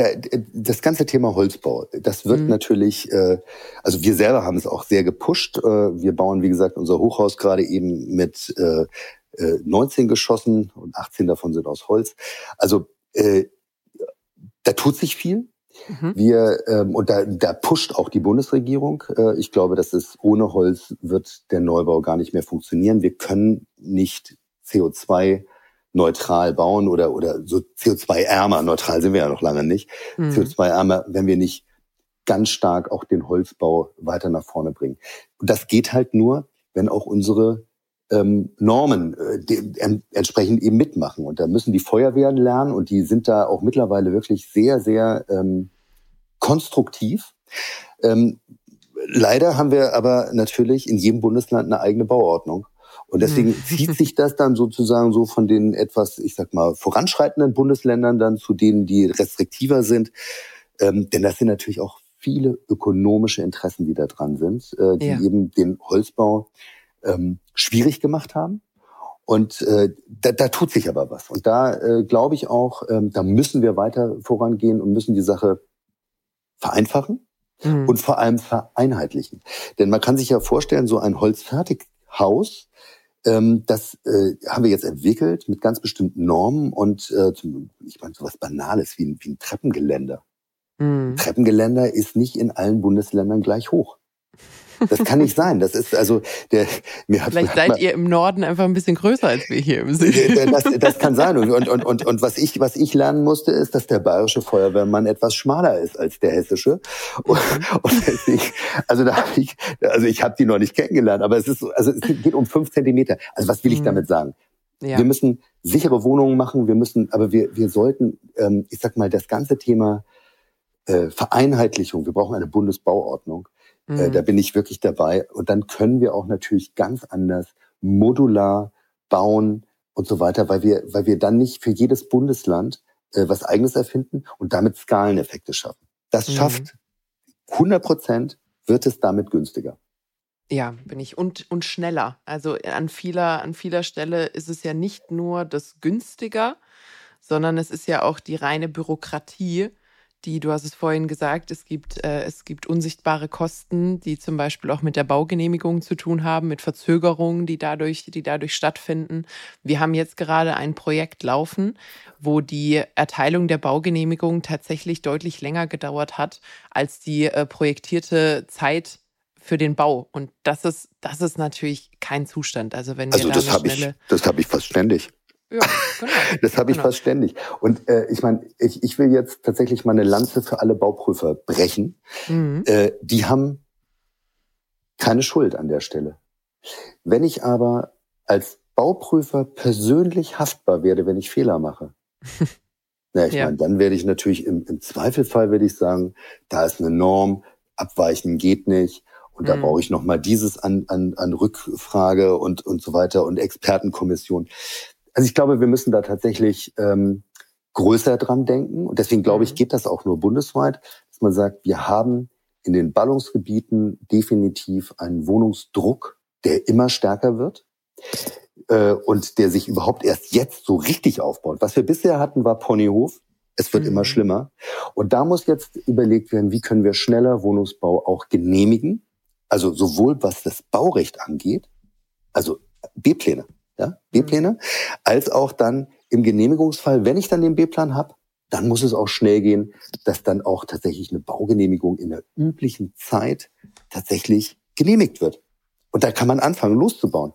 das ganze Thema Holzbau, das wird mhm. natürlich, äh, also wir selber haben es auch sehr gepusht. Äh, wir bauen, wie gesagt, unser Hochhaus gerade eben mit 19 äh, Geschossen und 18 davon sind aus Holz. Also da tut sich viel. Mhm. Wir ähm, und da, da pusht auch die Bundesregierung. ich glaube, dass es ohne Holz wird der Neubau gar nicht mehr funktionieren. Wir können nicht CO2 neutral bauen oder, oder so CO2-ärmer, neutral sind wir ja noch lange nicht, mhm. CO2-ärmer, wenn wir nicht ganz stark auch den Holzbau weiter nach vorne bringen. Und das geht halt nur, wenn auch unsere ähm, Normen äh, die, en, entsprechend eben mitmachen. Und da müssen die Feuerwehren lernen und die sind da auch mittlerweile wirklich sehr, sehr ähm, konstruktiv. Ähm, leider haben wir aber natürlich in jedem Bundesland eine eigene Bauordnung. Und deswegen mhm. zieht sich das dann sozusagen so von den etwas, ich sag mal, voranschreitenden Bundesländern dann zu denen, die restriktiver sind. Ähm, denn das sind natürlich auch viele ökonomische Interessen, die da dran sind, äh, die ja. eben den Holzbau ähm, schwierig gemacht haben. Und äh, da, da tut sich aber was. Und da äh, glaube ich auch, ähm, da müssen wir weiter vorangehen und müssen die Sache vereinfachen mhm. und vor allem vereinheitlichen. Denn man kann sich ja vorstellen, so ein Holzfertighaus das äh, haben wir jetzt entwickelt mit ganz bestimmten Normen und äh, ich meine sowas Banales wie ein, wie ein Treppengeländer. Mhm. Treppengeländer ist nicht in allen Bundesländern gleich hoch. Das kann nicht sein. Das ist also der. Mir hat, Vielleicht seid mal, ihr im Norden einfach ein bisschen größer als wir hier im Süden. Das, das kann sein. Und, und, und, und was ich was ich lernen musste, ist, dass der bayerische Feuerwehrmann etwas schmaler ist als der hessische. Und, mhm. und deswegen, also da habe ich, also ich habe die noch nicht kennengelernt, aber es ist also es geht um fünf Zentimeter. Also was will ich mhm. damit sagen? Ja. Wir müssen sichere Wohnungen machen. Wir müssen, aber wir wir sollten, ähm, ich sag mal, das ganze Thema äh, Vereinheitlichung. Wir brauchen eine Bundesbauordnung äh, mhm. da bin ich wirklich dabei. Und dann können wir auch natürlich ganz anders modular bauen und so weiter, weil wir, weil wir dann nicht für jedes Bundesland äh, was eigenes erfinden und damit Skaleneffekte schaffen. Das mhm. schafft 100 Prozent, wird es damit günstiger. Ja, bin ich und und schneller. Also an vieler an vieler Stelle ist es ja nicht nur das günstiger, sondern es ist ja auch die reine Bürokratie, die, du hast es vorhin gesagt, es gibt, äh, es gibt unsichtbare Kosten, die zum Beispiel auch mit der Baugenehmigung zu tun haben, mit Verzögerungen, die dadurch, die dadurch stattfinden. Wir haben jetzt gerade ein Projekt laufen, wo die Erteilung der Baugenehmigung tatsächlich deutlich länger gedauert hat als die äh, projektierte Zeit für den Bau. Und das ist, das ist natürlich kein Zustand. Also wenn wir also da das habe ich, das habe ich fast ständig. Ja, genau. Das habe ich genau. fast ständig. Und äh, ich meine, ich, ich will jetzt tatsächlich mal eine Lanze für alle Bauprüfer brechen. Mhm. Äh, die haben keine Schuld an der Stelle. Wenn ich aber als Bauprüfer persönlich haftbar werde, wenn ich Fehler mache, na, ich ja. meine, dann werde ich natürlich im, im Zweifelfall werde ich sagen, da ist eine Norm, abweichen geht nicht. Und da mhm. brauche ich noch mal dieses an, an, an Rückfrage und, und so weiter und Expertenkommission. Also ich glaube, wir müssen da tatsächlich ähm, größer dran denken. Und deswegen glaube ich, mhm. geht das auch nur bundesweit, dass man sagt, wir haben in den Ballungsgebieten definitiv einen Wohnungsdruck, der immer stärker wird äh, und der sich überhaupt erst jetzt so richtig aufbaut. Was wir bisher hatten, war Ponyhof. Es wird mhm. immer schlimmer. Und da muss jetzt überlegt werden, wie können wir schneller Wohnungsbau auch genehmigen. Also sowohl was das Baurecht angeht, also B-Pläne, ja, B-Pläne, als auch dann im Genehmigungsfall, wenn ich dann den B-Plan habe, dann muss es auch schnell gehen, dass dann auch tatsächlich eine Baugenehmigung in der üblichen Zeit tatsächlich genehmigt wird. Und da kann man anfangen, loszubauen.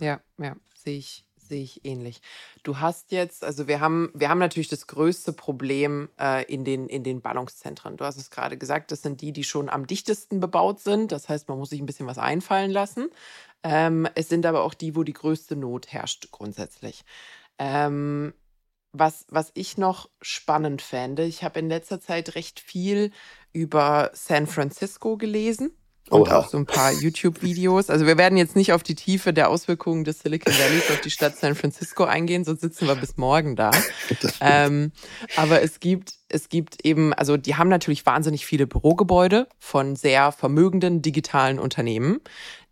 Ja, ja, sehe ich, sehe ich ähnlich. Du hast jetzt, also wir haben, wir haben natürlich das größte Problem äh, in, den, in den Ballungszentren. Du hast es gerade gesagt, das sind die, die schon am dichtesten bebaut sind. Das heißt, man muss sich ein bisschen was einfallen lassen. Ähm, es sind aber auch die, wo die größte Not herrscht grundsätzlich. Ähm, was, was ich noch spannend fände, ich habe in letzter Zeit recht viel über San Francisco gelesen und Oha. auch so ein paar YouTube-Videos. Also wir werden jetzt nicht auf die Tiefe der Auswirkungen des Silicon Valleys auf die Stadt San Francisco eingehen, sonst sitzen wir bis morgen da. ähm, aber es gibt, es gibt eben, also die haben natürlich wahnsinnig viele Bürogebäude von sehr vermögenden digitalen Unternehmen,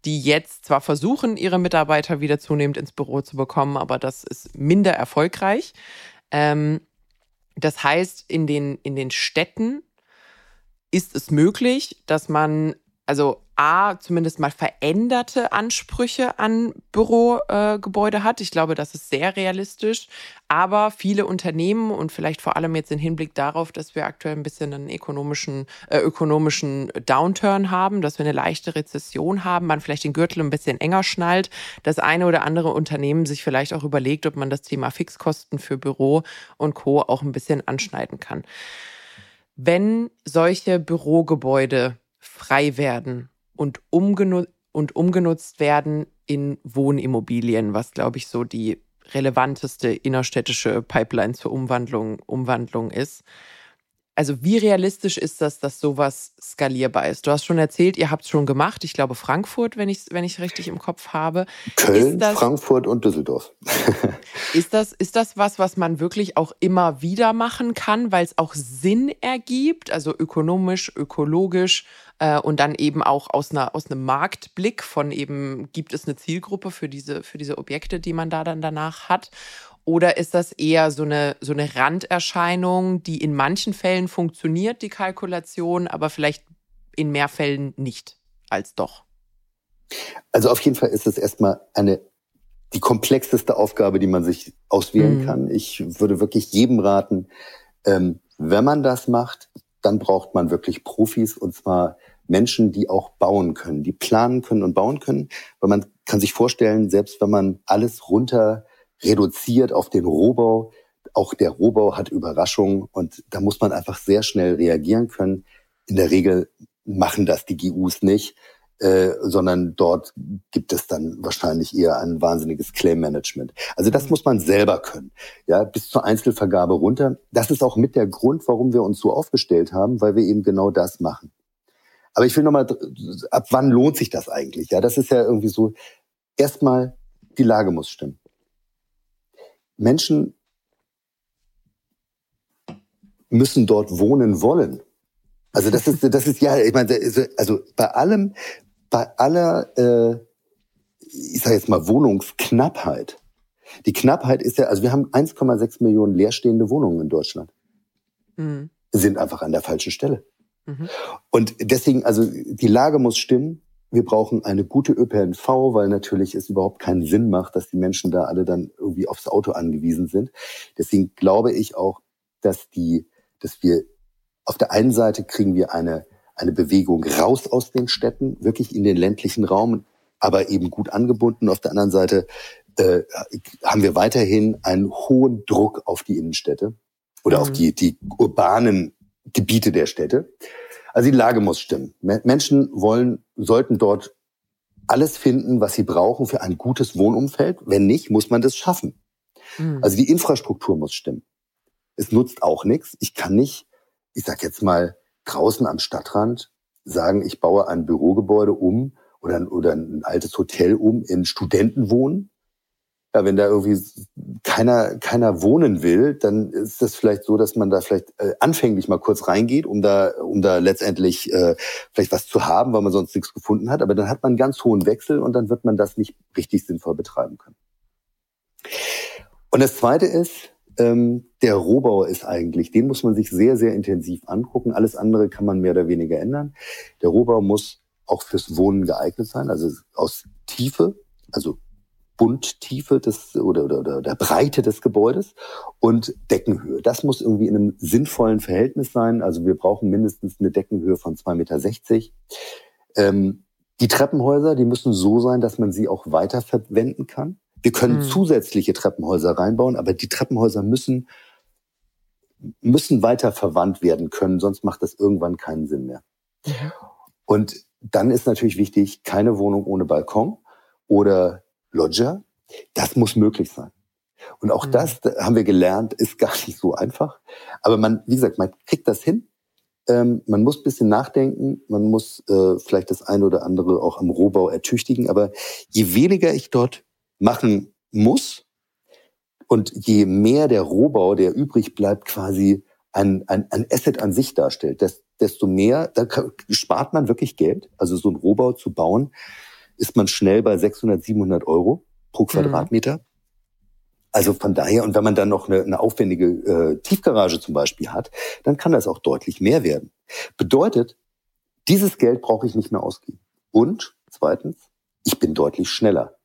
die jetzt zwar versuchen, ihre Mitarbeiter wieder zunehmend ins Büro zu bekommen, aber das ist minder erfolgreich. Ähm, das heißt, in den, in den Städten ist es möglich, dass man also A, zumindest mal veränderte Ansprüche an Bürogebäude äh, hat. Ich glaube, das ist sehr realistisch. Aber viele Unternehmen und vielleicht vor allem jetzt im Hinblick darauf, dass wir aktuell ein bisschen einen ökonomischen, äh, ökonomischen Downturn haben, dass wir eine leichte Rezession haben, man vielleicht den Gürtel ein bisschen enger schnallt, das eine oder andere Unternehmen sich vielleicht auch überlegt, ob man das Thema Fixkosten für Büro und Co. auch ein bisschen anschneiden kann. Wenn solche Bürogebäude frei werden und, umgenu und umgenutzt werden in Wohnimmobilien, was, glaube ich, so die relevanteste innerstädtische Pipeline zur Umwandlung, Umwandlung ist. Also wie realistisch ist das, dass sowas skalierbar ist? Du hast schon erzählt, ihr habt es schon gemacht. Ich glaube Frankfurt, wenn ich wenn ich richtig im Kopf habe. Köln, das, Frankfurt und Düsseldorf. ist das ist das was, was man wirklich auch immer wieder machen kann, weil es auch Sinn ergibt, also ökonomisch, ökologisch äh, und dann eben auch aus einer aus einem Marktblick von eben gibt es eine Zielgruppe für diese für diese Objekte, die man da dann danach hat oder ist das eher so eine, so eine Randerscheinung, die in manchen Fällen funktioniert, die Kalkulation, aber vielleicht in mehr Fällen nicht als doch? Also auf jeden Fall ist es erstmal eine die komplexeste Aufgabe, die man sich auswählen mhm. kann. Ich würde wirklich jedem raten, ähm, wenn man das macht, dann braucht man wirklich Profis und zwar Menschen, die auch bauen können, die planen können und bauen können. Weil man kann sich vorstellen, selbst wenn man alles runter reduziert auf den Rohbau. Auch der Rohbau hat Überraschungen und da muss man einfach sehr schnell reagieren können. In der Regel machen das die GUs nicht, äh, sondern dort gibt es dann wahrscheinlich eher ein wahnsinniges Claim-Management. Also das mhm. muss man selber können, ja, bis zur Einzelvergabe runter. Das ist auch mit der Grund, warum wir uns so aufgestellt haben, weil wir eben genau das machen. Aber ich will nochmal, ab wann lohnt sich das eigentlich? Ja, das ist ja irgendwie so, erstmal, die Lage muss stimmen. Menschen müssen dort wohnen wollen. Also das ist, das ist ja, ich meine, also bei allem, bei aller, äh, ich sage jetzt mal Wohnungsknappheit. Die Knappheit ist ja, also wir haben 1,6 Millionen leerstehende Wohnungen in Deutschland. Mhm. Sind einfach an der falschen Stelle. Mhm. Und deswegen, also die Lage muss stimmen wir brauchen eine gute ÖPNV, weil natürlich es überhaupt keinen Sinn macht, dass die Menschen da alle dann irgendwie aufs Auto angewiesen sind. Deswegen glaube ich auch, dass die, dass wir auf der einen Seite kriegen wir eine, eine Bewegung raus aus den Städten, wirklich in den ländlichen Raum, aber eben gut angebunden. Auf der anderen Seite äh, haben wir weiterhin einen hohen Druck auf die Innenstädte oder mhm. auf die, die urbanen Gebiete der Städte. Also die Lage muss stimmen. Menschen wollen, sollten dort alles finden, was sie brauchen für ein gutes Wohnumfeld. Wenn nicht, muss man das schaffen. Mhm. Also die Infrastruktur muss stimmen. Es nutzt auch nichts. Ich kann nicht, ich sag jetzt mal, draußen am Stadtrand sagen, ich baue ein Bürogebäude um oder, oder ein altes Hotel um in Studentenwohnen ja, wenn da irgendwie keiner, keiner wohnen will, dann ist das vielleicht so, dass man da vielleicht äh, anfänglich mal kurz reingeht, um da, um da letztendlich äh, vielleicht was zu haben, weil man sonst nichts gefunden hat. Aber dann hat man einen ganz hohen Wechsel und dann wird man das nicht richtig sinnvoll betreiben können. Und das Zweite ist, ähm, der Rohbau ist eigentlich, den muss man sich sehr, sehr intensiv angucken. Alles andere kann man mehr oder weniger ändern. Der Rohbau muss auch fürs Wohnen geeignet sein, also aus Tiefe, also Bundtiefe des oder, oder, oder der Breite des Gebäudes und Deckenhöhe. Das muss irgendwie in einem sinnvollen Verhältnis sein. Also wir brauchen mindestens eine Deckenhöhe von 2,60 Meter. Ähm, die Treppenhäuser, die müssen so sein, dass man sie auch weiter verwenden kann. Wir können mhm. zusätzliche Treppenhäuser reinbauen, aber die Treppenhäuser müssen müssen weiter verwandt werden können, sonst macht das irgendwann keinen Sinn mehr. Mhm. Und dann ist natürlich wichtig, keine Wohnung ohne Balkon oder Loggia. Das muss möglich sein. Und auch mhm. das haben wir gelernt, ist gar nicht so einfach. Aber man, wie gesagt, man kriegt das hin. Ähm, man muss bisschen nachdenken, man muss äh, vielleicht das eine oder andere auch am Rohbau ertüchtigen. Aber je weniger ich dort machen muss und je mehr der Rohbau, der übrig bleibt, quasi ein, ein, ein Asset an sich darstellt, desto mehr, da spart man wirklich Geld. Also so ein Rohbau zu bauen, ist man schnell bei 600, 700 Euro pro mhm. Quadratmeter. Mhm. Also von daher, und wenn man dann noch eine, eine aufwendige äh, Tiefgarage zum Beispiel hat, dann kann das auch deutlich mehr werden. Bedeutet, dieses Geld brauche ich nicht mehr ausgeben. Und zweitens, ich bin deutlich schneller.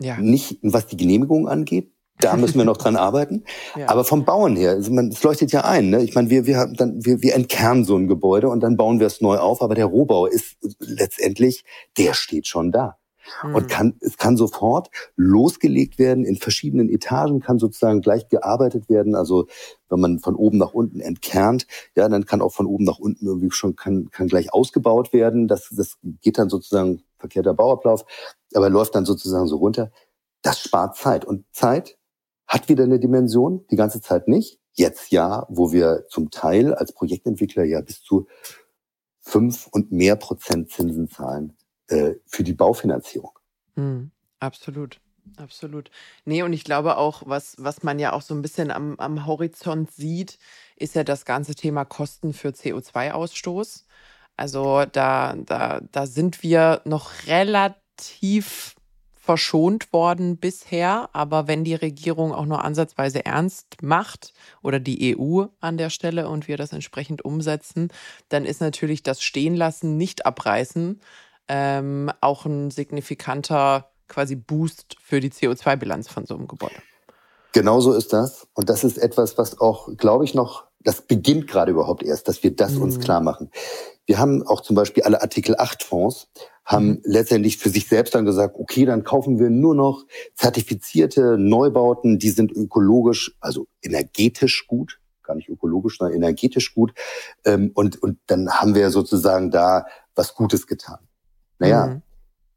Ja. Nicht, was die Genehmigung angeht, da müssen wir noch dran arbeiten. Ja. Aber vom Bauen her, also man, es leuchtet ja ein. Ne? Ich meine, wir, wir, dann, wir, wir entkernen so ein Gebäude und dann bauen wir es neu auf. Aber der Rohbau ist letztendlich, der steht schon da. Mhm. Und kann, es kann sofort losgelegt werden in verschiedenen Etagen, kann sozusagen gleich gearbeitet werden. Also wenn man von oben nach unten entkernt, ja, dann kann auch von oben nach unten irgendwie schon kann, kann gleich ausgebaut werden. Das, das geht dann sozusagen verkehrter Bauablauf, aber läuft dann sozusagen so runter. Das spart Zeit. Und Zeit hat wieder eine Dimension, die ganze Zeit nicht. Jetzt ja, wo wir zum Teil als Projektentwickler ja bis zu fünf und mehr Prozent Zinsen zahlen äh, für die Baufinanzierung. Mhm, absolut. Absolut. Nee, und ich glaube auch, was, was man ja auch so ein bisschen am, am Horizont sieht, ist ja das ganze Thema Kosten für CO2-Ausstoß. Also da, da, da sind wir noch relativ verschont worden bisher. Aber wenn die Regierung auch nur ansatzweise ernst macht oder die EU an der Stelle und wir das entsprechend umsetzen, dann ist natürlich das Stehenlassen, nicht abreißen, ähm, auch ein signifikanter quasi Boost für die CO2-Bilanz von so einem Gebäude. Genauso ist das. Und das ist etwas, was auch, glaube ich, noch, das beginnt gerade überhaupt erst, dass wir das mhm. uns klar machen. Wir haben auch zum Beispiel alle Artikel 8 Fonds, haben letztendlich für sich selbst dann gesagt, okay, dann kaufen wir nur noch zertifizierte Neubauten, die sind ökologisch, also energetisch gut, gar nicht ökologisch, sondern energetisch gut. Ähm, und, und dann haben wir sozusagen da was Gutes getan. Naja, mhm.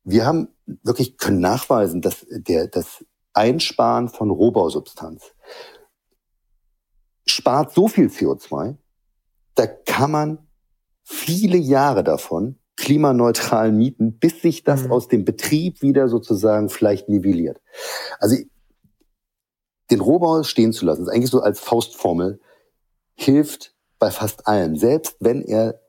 wir haben wirklich, können nachweisen, dass der, das Einsparen von Rohbausubstanz spart so viel CO2, da kann man viele Jahre davon klimaneutral mieten, bis sich das mhm. aus dem Betrieb wieder sozusagen vielleicht nivelliert. Also den Rohbau stehen zu lassen, ist eigentlich so als Faustformel, hilft bei fast allen. Selbst wenn er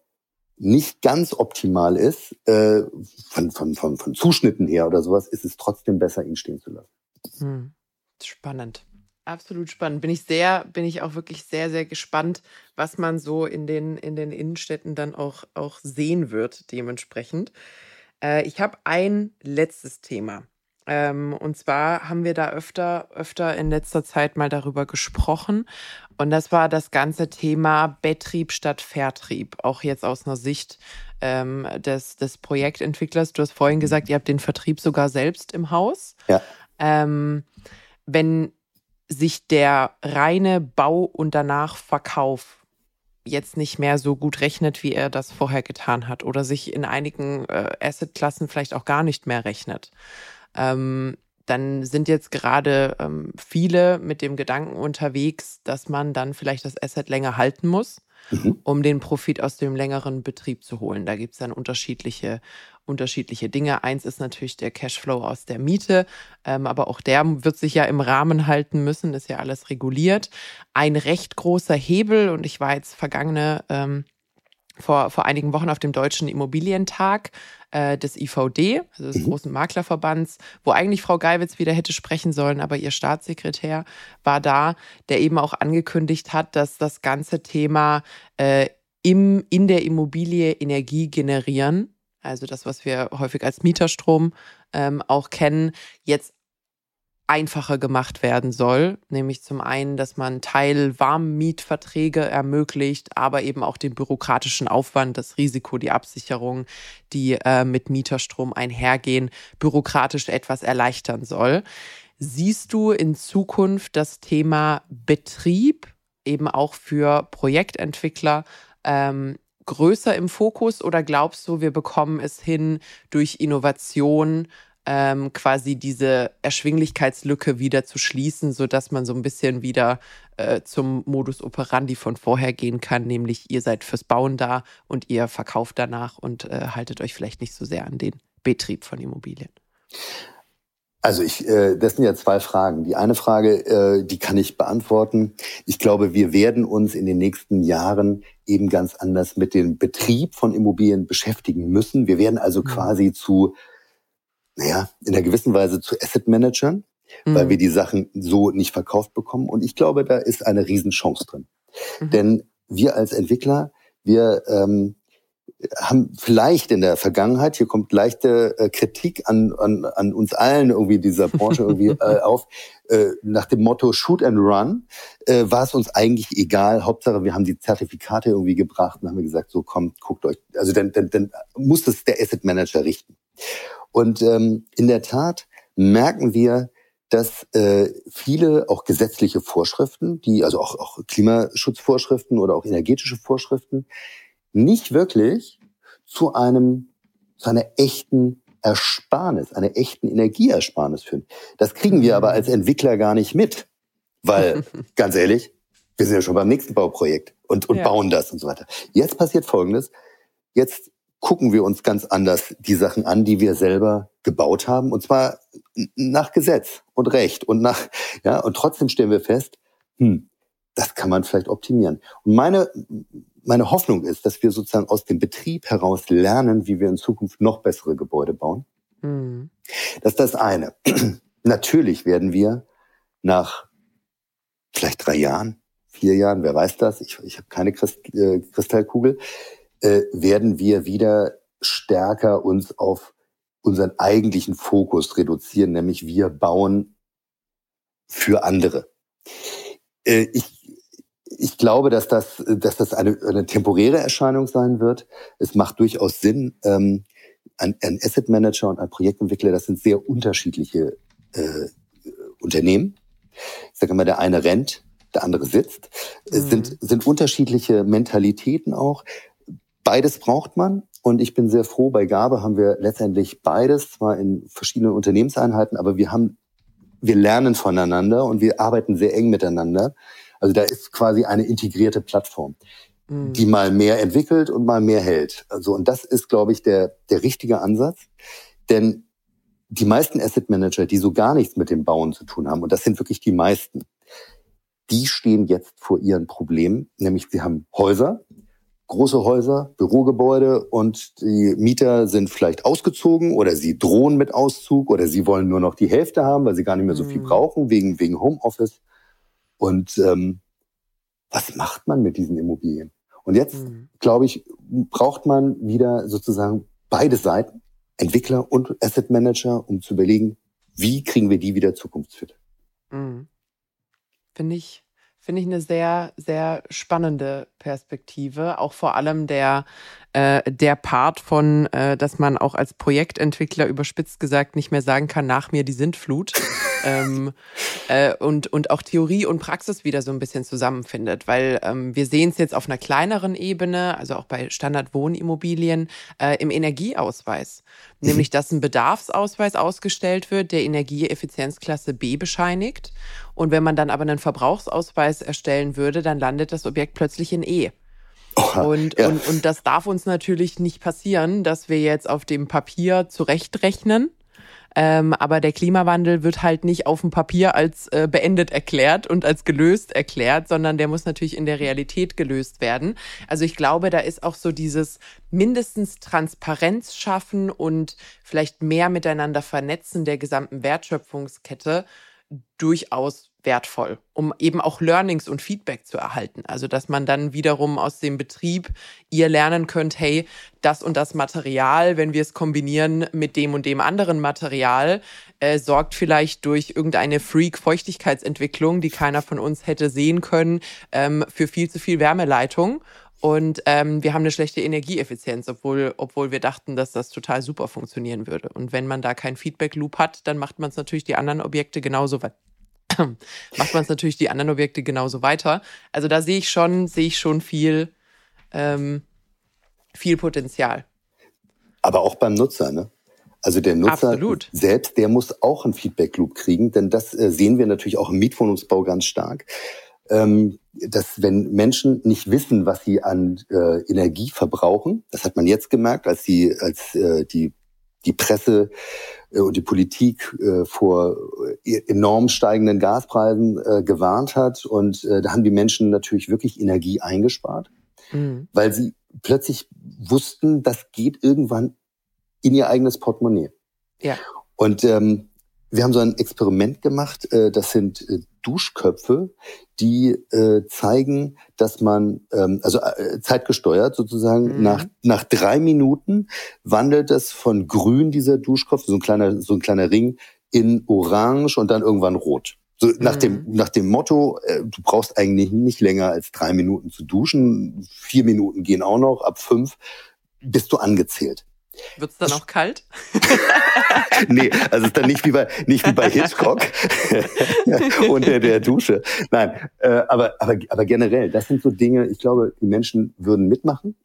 nicht ganz optimal ist, äh, von, von, von, von Zuschnitten her oder sowas, ist es trotzdem besser, ihn stehen zu lassen. Hm. Spannend. Absolut spannend. Bin ich sehr, bin ich auch wirklich sehr, sehr gespannt, was man so in den, in den Innenstädten dann auch, auch sehen wird, dementsprechend. Äh, ich habe ein letztes Thema. Ähm, und zwar haben wir da öfter, öfter in letzter Zeit mal darüber gesprochen. Und das war das ganze Thema Betrieb statt Vertrieb. Auch jetzt aus einer Sicht ähm, des, des Projektentwicklers. Du hast vorhin gesagt, ihr habt den Vertrieb sogar selbst im Haus. Ja. Ähm, wenn sich der reine Bau und danach Verkauf jetzt nicht mehr so gut rechnet, wie er das vorher getan hat oder sich in einigen äh, Assetklassen vielleicht auch gar nicht mehr rechnet. Ähm, dann sind jetzt gerade ähm, viele mit dem Gedanken unterwegs, dass man dann vielleicht das Asset länger halten muss, mhm. um den Profit aus dem längeren Betrieb zu holen. Da gibt es dann unterschiedliche unterschiedliche Dinge. Eins ist natürlich der Cashflow aus der Miete, ähm, aber auch der wird sich ja im Rahmen halten müssen, ist ja alles reguliert. Ein recht großer Hebel, und ich war jetzt vergangene ähm, vor, vor einigen Wochen auf dem Deutschen Immobilientag äh, des IVD, also des mhm. großen Maklerverbands, wo eigentlich Frau Geiwitz wieder hätte sprechen sollen, aber ihr Staatssekretär war da, der eben auch angekündigt hat, dass das ganze Thema äh, im, in der Immobilie Energie generieren also das, was wir häufig als Mieterstrom ähm, auch kennen, jetzt einfacher gemacht werden soll. Nämlich zum einen, dass man Teil Warmmietverträge ermöglicht, aber eben auch den bürokratischen Aufwand, das Risiko, die Absicherung, die äh, mit Mieterstrom einhergehen, bürokratisch etwas erleichtern soll. Siehst du in Zukunft das Thema Betrieb eben auch für Projektentwickler ähm, größer im Fokus oder glaubst du, wir bekommen es hin, durch Innovation ähm, quasi diese Erschwinglichkeitslücke wieder zu schließen, sodass man so ein bisschen wieder äh, zum Modus operandi von vorher gehen kann, nämlich ihr seid fürs Bauen da und ihr verkauft danach und äh, haltet euch vielleicht nicht so sehr an den Betrieb von Immobilien. Also ich, äh, das sind ja zwei Fragen. Die eine Frage, äh, die kann ich beantworten. Ich glaube, wir werden uns in den nächsten Jahren eben ganz anders mit dem Betrieb von Immobilien beschäftigen müssen. Wir werden also mhm. quasi zu naja, in einer gewissen Weise zu Asset Managern, mhm. weil wir die Sachen so nicht verkauft bekommen. Und ich glaube, da ist eine Riesenchance drin. Mhm. Denn wir als Entwickler, wir ähm, haben vielleicht in der Vergangenheit, hier kommt leichte äh, Kritik an, an, an uns allen irgendwie dieser Branche irgendwie äh, auf, äh, nach dem Motto Shoot and Run, äh, war es uns eigentlich egal. Hauptsache, wir haben die Zertifikate irgendwie gebracht und haben gesagt, so kommt, guckt euch, also dann, dann, dann muss es der Asset Manager richten. Und ähm, in der Tat merken wir, dass äh, viele auch gesetzliche Vorschriften, die also auch, auch Klimaschutzvorschriften oder auch energetische Vorschriften, nicht wirklich zu einem zu einer echten Ersparnis, einer echten Energieersparnis führen. Das kriegen wir aber als Entwickler gar nicht mit, weil ganz ehrlich, wir sind ja schon beim nächsten Bauprojekt und, und ja. bauen das und so weiter. Jetzt passiert Folgendes: Jetzt gucken wir uns ganz anders die Sachen an, die wir selber gebaut haben. Und zwar nach Gesetz und Recht und nach, ja, und trotzdem stellen wir fest, hm, das kann man vielleicht optimieren. Und meine, meine Hoffnung ist, dass wir sozusagen aus dem Betrieb heraus lernen, wie wir in Zukunft noch bessere Gebäude bauen. Mhm. Das ist das eine. Natürlich werden wir nach vielleicht drei Jahren, vier Jahren, wer weiß das, ich, ich habe keine äh, Kristallkugel, äh, werden wir wieder stärker uns auf unseren eigentlichen Fokus reduzieren, nämlich wir bauen für andere. Äh, ich, ich glaube, dass das, dass das eine, eine temporäre Erscheinung sein wird. Es macht durchaus Sinn. Ähm, ein, ein Asset Manager und ein Projektentwickler, das sind sehr unterschiedliche äh, Unternehmen. Ich sage immer, der eine rennt, der andere sitzt. Mhm. Es sind, sind unterschiedliche Mentalitäten auch. Beides braucht man. Und ich bin sehr froh, bei Gabe haben wir letztendlich beides, zwar in verschiedenen Unternehmenseinheiten, aber wir haben, wir lernen voneinander und wir arbeiten sehr eng miteinander. Also da ist quasi eine integrierte Plattform, mhm. die mal mehr entwickelt und mal mehr hält. Also, und das ist, glaube ich, der, der richtige Ansatz. Denn die meisten Asset Manager, die so gar nichts mit dem Bauen zu tun haben, und das sind wirklich die meisten, die stehen jetzt vor ihren Problemen, nämlich sie haben Häuser, große Häuser, Bürogebäude und die Mieter sind vielleicht ausgezogen oder sie drohen mit Auszug oder sie wollen nur noch die Hälfte haben, weil sie gar nicht mehr so viel mhm. brauchen wegen, wegen Homeoffice. Und ähm, was macht man mit diesen Immobilien? Und jetzt, mhm. glaube ich, braucht man wieder sozusagen beide Seiten, Entwickler und Asset Manager, um zu überlegen, wie kriegen wir die wieder zukunftsfit. Mhm. Finde ich Finde ich eine sehr, sehr spannende Perspektive. Auch vor allem der, äh, der Part von, äh, dass man auch als Projektentwickler überspitzt gesagt nicht mehr sagen kann, nach mir die Sintflut. ähm, äh, und, und auch Theorie und Praxis wieder so ein bisschen zusammenfindet. Weil ähm, wir sehen es jetzt auf einer kleineren Ebene, also auch bei Standardwohnimmobilien, äh, im Energieausweis. Mhm. Nämlich, dass ein Bedarfsausweis ausgestellt wird, der Energieeffizienzklasse B bescheinigt. Und wenn man dann aber einen Verbrauchsausweis erstellen würde, dann landet das Objekt plötzlich in E. Oha, und, ja. und, und das darf uns natürlich nicht passieren, dass wir jetzt auf dem Papier zurechtrechnen ähm, aber der Klimawandel wird halt nicht auf dem Papier als äh, beendet erklärt und als gelöst erklärt, sondern der muss natürlich in der Realität gelöst werden. Also ich glaube, da ist auch so dieses mindestens Transparenz schaffen und vielleicht mehr miteinander vernetzen der gesamten Wertschöpfungskette durchaus wertvoll, um eben auch Learnings und Feedback zu erhalten. Also, dass man dann wiederum aus dem Betrieb ihr lernen könnt, hey, das und das Material, wenn wir es kombinieren mit dem und dem anderen Material, äh, sorgt vielleicht durch irgendeine Freak-Feuchtigkeitsentwicklung, die keiner von uns hätte sehen können, ähm, für viel zu viel Wärmeleitung. Und ähm, wir haben eine schlechte Energieeffizienz, obwohl, obwohl wir dachten, dass das total super funktionieren würde. Und wenn man da keinen Feedback-Loop hat, dann macht man es natürlich die anderen Objekte genauso weit macht man es natürlich die anderen Objekte genauso weiter. Also da sehe ich schon, sehe ich schon viel, ähm, viel Potenzial. Aber auch beim Nutzer, ne? Also der Nutzer Absolut. selbst, der muss auch einen Feedback-Loop kriegen, denn das äh, sehen wir natürlich auch im Mietwohnungsbau ganz stark. Ähm, dass wenn Menschen nicht wissen, was sie an äh, Energie verbrauchen, das hat man jetzt gemerkt, als die, als äh, die die Presse äh, und die Politik äh, vor äh, enorm steigenden Gaspreisen gewarnt hat. Und da haben die Menschen natürlich wirklich Energie eingespart, mhm. weil sie plötzlich wussten, das geht irgendwann in ihr eigenes Portemonnaie. Ja. Und ähm, wir haben so ein Experiment gemacht. Äh, das sind äh, Duschköpfe, die äh, zeigen, dass man, ähm, also zeitgesteuert sozusagen, mhm. nach, nach drei Minuten wandelt es von grün, dieser Duschkopf, so ein kleiner, so ein kleiner Ring, in orange und dann irgendwann rot. So nach dem mhm. nach dem Motto, du brauchst eigentlich nicht länger als drei Minuten zu duschen, vier Minuten gehen auch noch, ab fünf bist du angezählt. Wird es dann auch kalt? nee, also ist dann nicht wie bei, nicht wie bei Hitchcock unter der Dusche. Nein, äh, aber, aber, aber generell, das sind so Dinge, ich glaube, die Menschen würden mitmachen,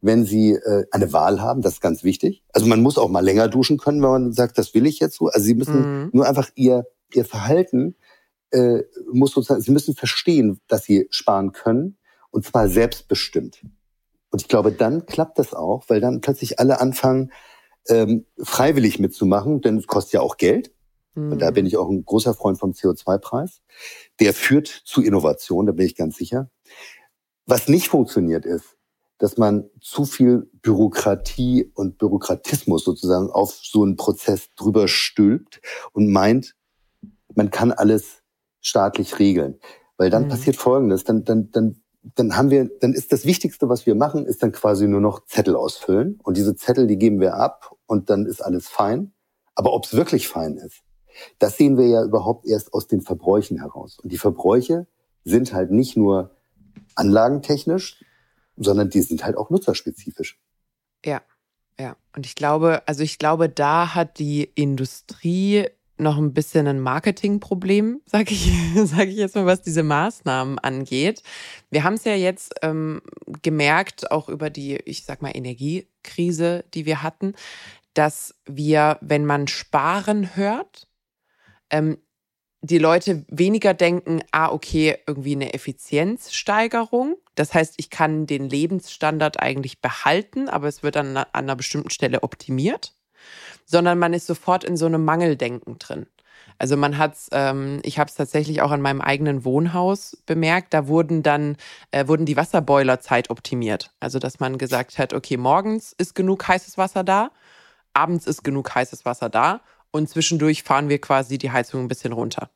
wenn sie äh, eine Wahl haben, das ist ganz wichtig. Also man muss auch mal länger duschen können, wenn man sagt, das will ich jetzt so. Also sie müssen mhm. nur einfach ihr, ihr Verhalten äh, muss sozusagen, sie müssen verstehen, dass sie sparen können und zwar selbstbestimmt. Und ich glaube, dann klappt das auch, weil dann plötzlich alle anfangen, ähm, freiwillig mitzumachen, denn es kostet ja auch Geld. Mhm. Und da bin ich auch ein großer Freund vom CO2-Preis. Der führt zu Innovation, da bin ich ganz sicher. Was nicht funktioniert ist, dass man zu viel Bürokratie und Bürokratismus sozusagen auf so einen Prozess drüber stülpt und meint, man kann alles staatlich regeln. Weil dann mhm. passiert Folgendes, dann, dann, dann dann haben wir, dann ist das Wichtigste, was wir machen, ist dann quasi nur noch Zettel ausfüllen. Und diese Zettel, die geben wir ab und dann ist alles fein. Aber ob es wirklich fein ist, das sehen wir ja überhaupt erst aus den Verbräuchen heraus. Und die Verbräuche sind halt nicht nur anlagentechnisch, sondern die sind halt auch nutzerspezifisch. Ja, ja. Und ich glaube, also ich glaube, da hat die Industrie noch ein bisschen ein Marketingproblem, sage ich, sag ich jetzt mal, was diese Maßnahmen angeht. Wir haben es ja jetzt ähm, gemerkt, auch über die, ich sag mal, Energiekrise, die wir hatten, dass wir, wenn man sparen hört, ähm, die Leute weniger denken, ah, okay, irgendwie eine Effizienzsteigerung. Das heißt, ich kann den Lebensstandard eigentlich behalten, aber es wird dann an einer bestimmten Stelle optimiert sondern man ist sofort in so einem Mangeldenken drin. Also man hat's, ähm, ich habe es tatsächlich auch an meinem eigenen Wohnhaus bemerkt. Da wurden dann äh, wurden die Wasserboiler zeitoptimiert. Also dass man gesagt hat, okay, morgens ist genug heißes Wasser da, abends ist genug heißes Wasser da und zwischendurch fahren wir quasi die Heizung ein bisschen runter.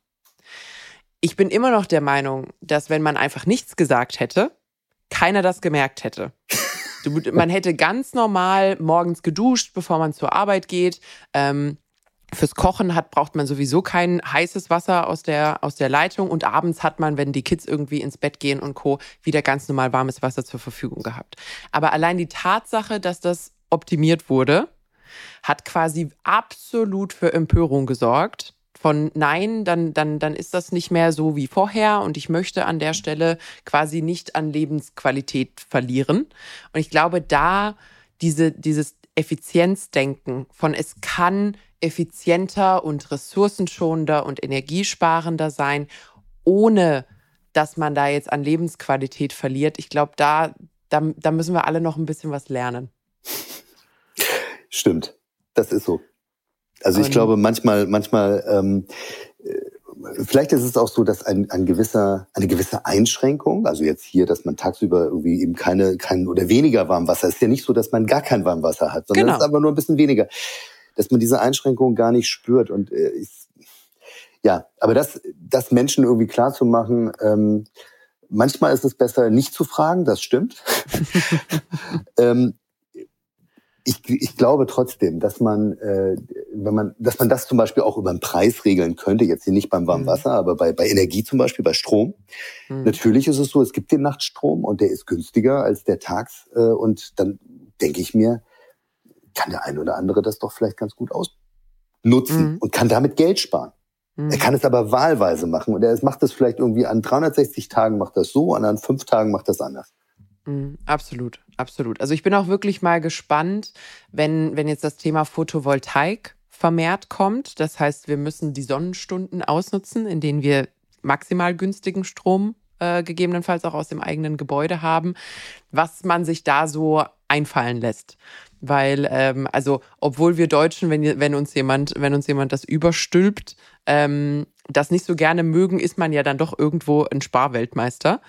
Ich bin immer noch der Meinung, dass wenn man einfach nichts gesagt hätte, keiner das gemerkt hätte. Du, man hätte ganz normal morgens geduscht, bevor man zur Arbeit geht. Ähm, Fürs Kochen hat, braucht man sowieso kein heißes Wasser aus der, aus der Leitung und abends hat man, wenn die Kids irgendwie ins Bett gehen und Co., wieder ganz normal warmes Wasser zur Verfügung gehabt. Aber allein die Tatsache, dass das optimiert wurde, hat quasi absolut für Empörung gesorgt von nein, dann, dann, dann ist das nicht mehr so wie vorher und ich möchte an der Stelle quasi nicht an Lebensqualität verlieren. Und ich glaube, da diese, dieses Effizienzdenken von es kann effizienter und ressourcenschonender und energiesparender sein, ohne dass man da jetzt an Lebensqualität verliert. Ich glaube, da, da, da müssen wir alle noch ein bisschen was lernen. Stimmt, das ist so. Also ich glaube, manchmal, manchmal, ähm, äh, vielleicht ist es auch so, dass ein, ein gewisser, eine gewisse Einschränkung, also jetzt hier, dass man tagsüber irgendwie eben keine, kein oder weniger Warmwasser, ist ja nicht so, dass man gar kein Warmwasser hat, sondern genau. es ist aber nur ein bisschen weniger, dass man diese Einschränkung gar nicht spürt. Und äh, ich, ja, aber das, das Menschen irgendwie klar zu machen, ähm, manchmal ist es besser, nicht zu fragen, das stimmt. ähm, ich, ich glaube trotzdem, dass man, äh, wenn man, dass man das zum Beispiel auch über den Preis regeln könnte, jetzt hier nicht beim warmen mhm. Wasser, mhm. aber bei, bei Energie zum Beispiel, bei Strom. Mhm. Natürlich ist es so, es gibt den Nachtstrom und der ist günstiger als der Tags. Äh, und dann denke ich mir, kann der ein oder andere das doch vielleicht ganz gut ausnutzen mhm. und kann damit Geld sparen. Mhm. Er kann es aber wahlweise machen und er macht das vielleicht irgendwie an 360 Tagen macht das so, an fünf Tagen macht das anders. Mhm, absolut, absolut. Also ich bin auch wirklich mal gespannt, wenn, wenn jetzt das Thema Photovoltaik vermehrt kommt. Das heißt, wir müssen die Sonnenstunden ausnutzen, in denen wir maximal günstigen Strom äh, gegebenenfalls auch aus dem eigenen Gebäude haben, was man sich da so einfallen lässt weil ähm, also obwohl wir Deutschen, wenn, wenn uns jemand, wenn uns jemand das überstülpt, ähm, das nicht so gerne mögen, ist man ja dann doch irgendwo ein Sparweltmeister.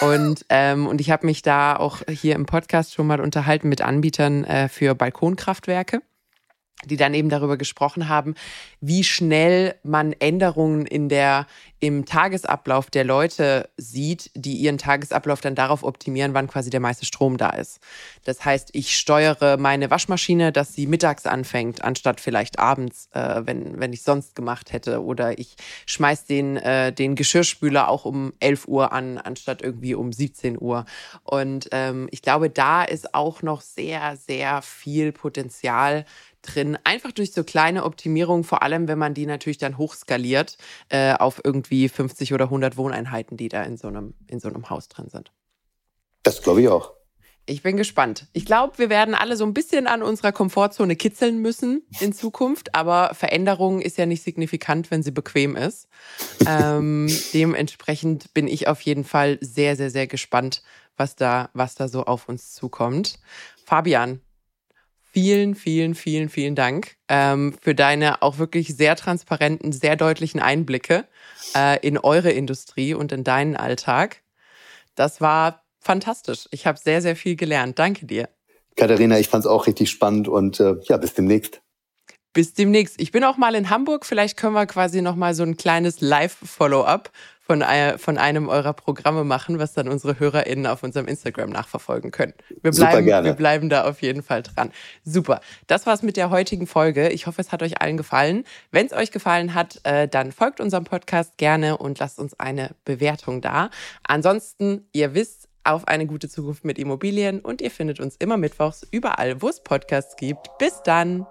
Und ähm, und ich habe mich da auch hier im Podcast schon mal unterhalten mit Anbietern äh, für Balkonkraftwerke die dann eben darüber gesprochen haben, wie schnell man Änderungen in der, im Tagesablauf der Leute sieht, die ihren Tagesablauf dann darauf optimieren, wann quasi der meiste Strom da ist. Das heißt, ich steuere meine Waschmaschine, dass sie mittags anfängt, anstatt vielleicht abends, äh, wenn, wenn ich sonst gemacht hätte. Oder ich schmeiß den, äh, den Geschirrspüler auch um 11 Uhr an, anstatt irgendwie um 17 Uhr. Und ähm, ich glaube, da ist auch noch sehr, sehr viel Potenzial drin, einfach durch so kleine Optimierungen, vor allem wenn man die natürlich dann hochskaliert äh, auf irgendwie 50 oder 100 Wohneinheiten, die da in so einem, in so einem Haus drin sind. Das glaube ich auch. Ich bin gespannt. Ich glaube, wir werden alle so ein bisschen an unserer Komfortzone kitzeln müssen in Zukunft, aber Veränderung ist ja nicht signifikant, wenn sie bequem ist. ähm, dementsprechend bin ich auf jeden Fall sehr, sehr, sehr gespannt, was da, was da so auf uns zukommt. Fabian, vielen, vielen, vielen, vielen Dank ähm, für deine auch wirklich sehr transparenten, sehr deutlichen Einblicke äh, in eure Industrie und in deinen Alltag. Das war fantastisch. Ich habe sehr, sehr viel gelernt. Danke dir. Katharina, ich fand es auch richtig spannend und äh, ja, bis demnächst. Bis demnächst. Ich bin auch mal in Hamburg. Vielleicht können wir quasi noch mal so ein kleines Live-Follow-up von, von einem eurer Programme machen, was dann unsere HörerInnen auf unserem Instagram nachverfolgen können. Wir bleiben, Super gerne. wir bleiben da auf jeden Fall dran. Super. Das war's mit der heutigen Folge. Ich hoffe, es hat euch allen gefallen. Wenn es euch gefallen hat, äh, dann folgt unserem Podcast gerne und lasst uns eine Bewertung da. Ansonsten, ihr wisst, auf eine gute Zukunft mit Immobilien und ihr findet uns immer mittwochs überall, wo es Podcasts gibt. Bis dann!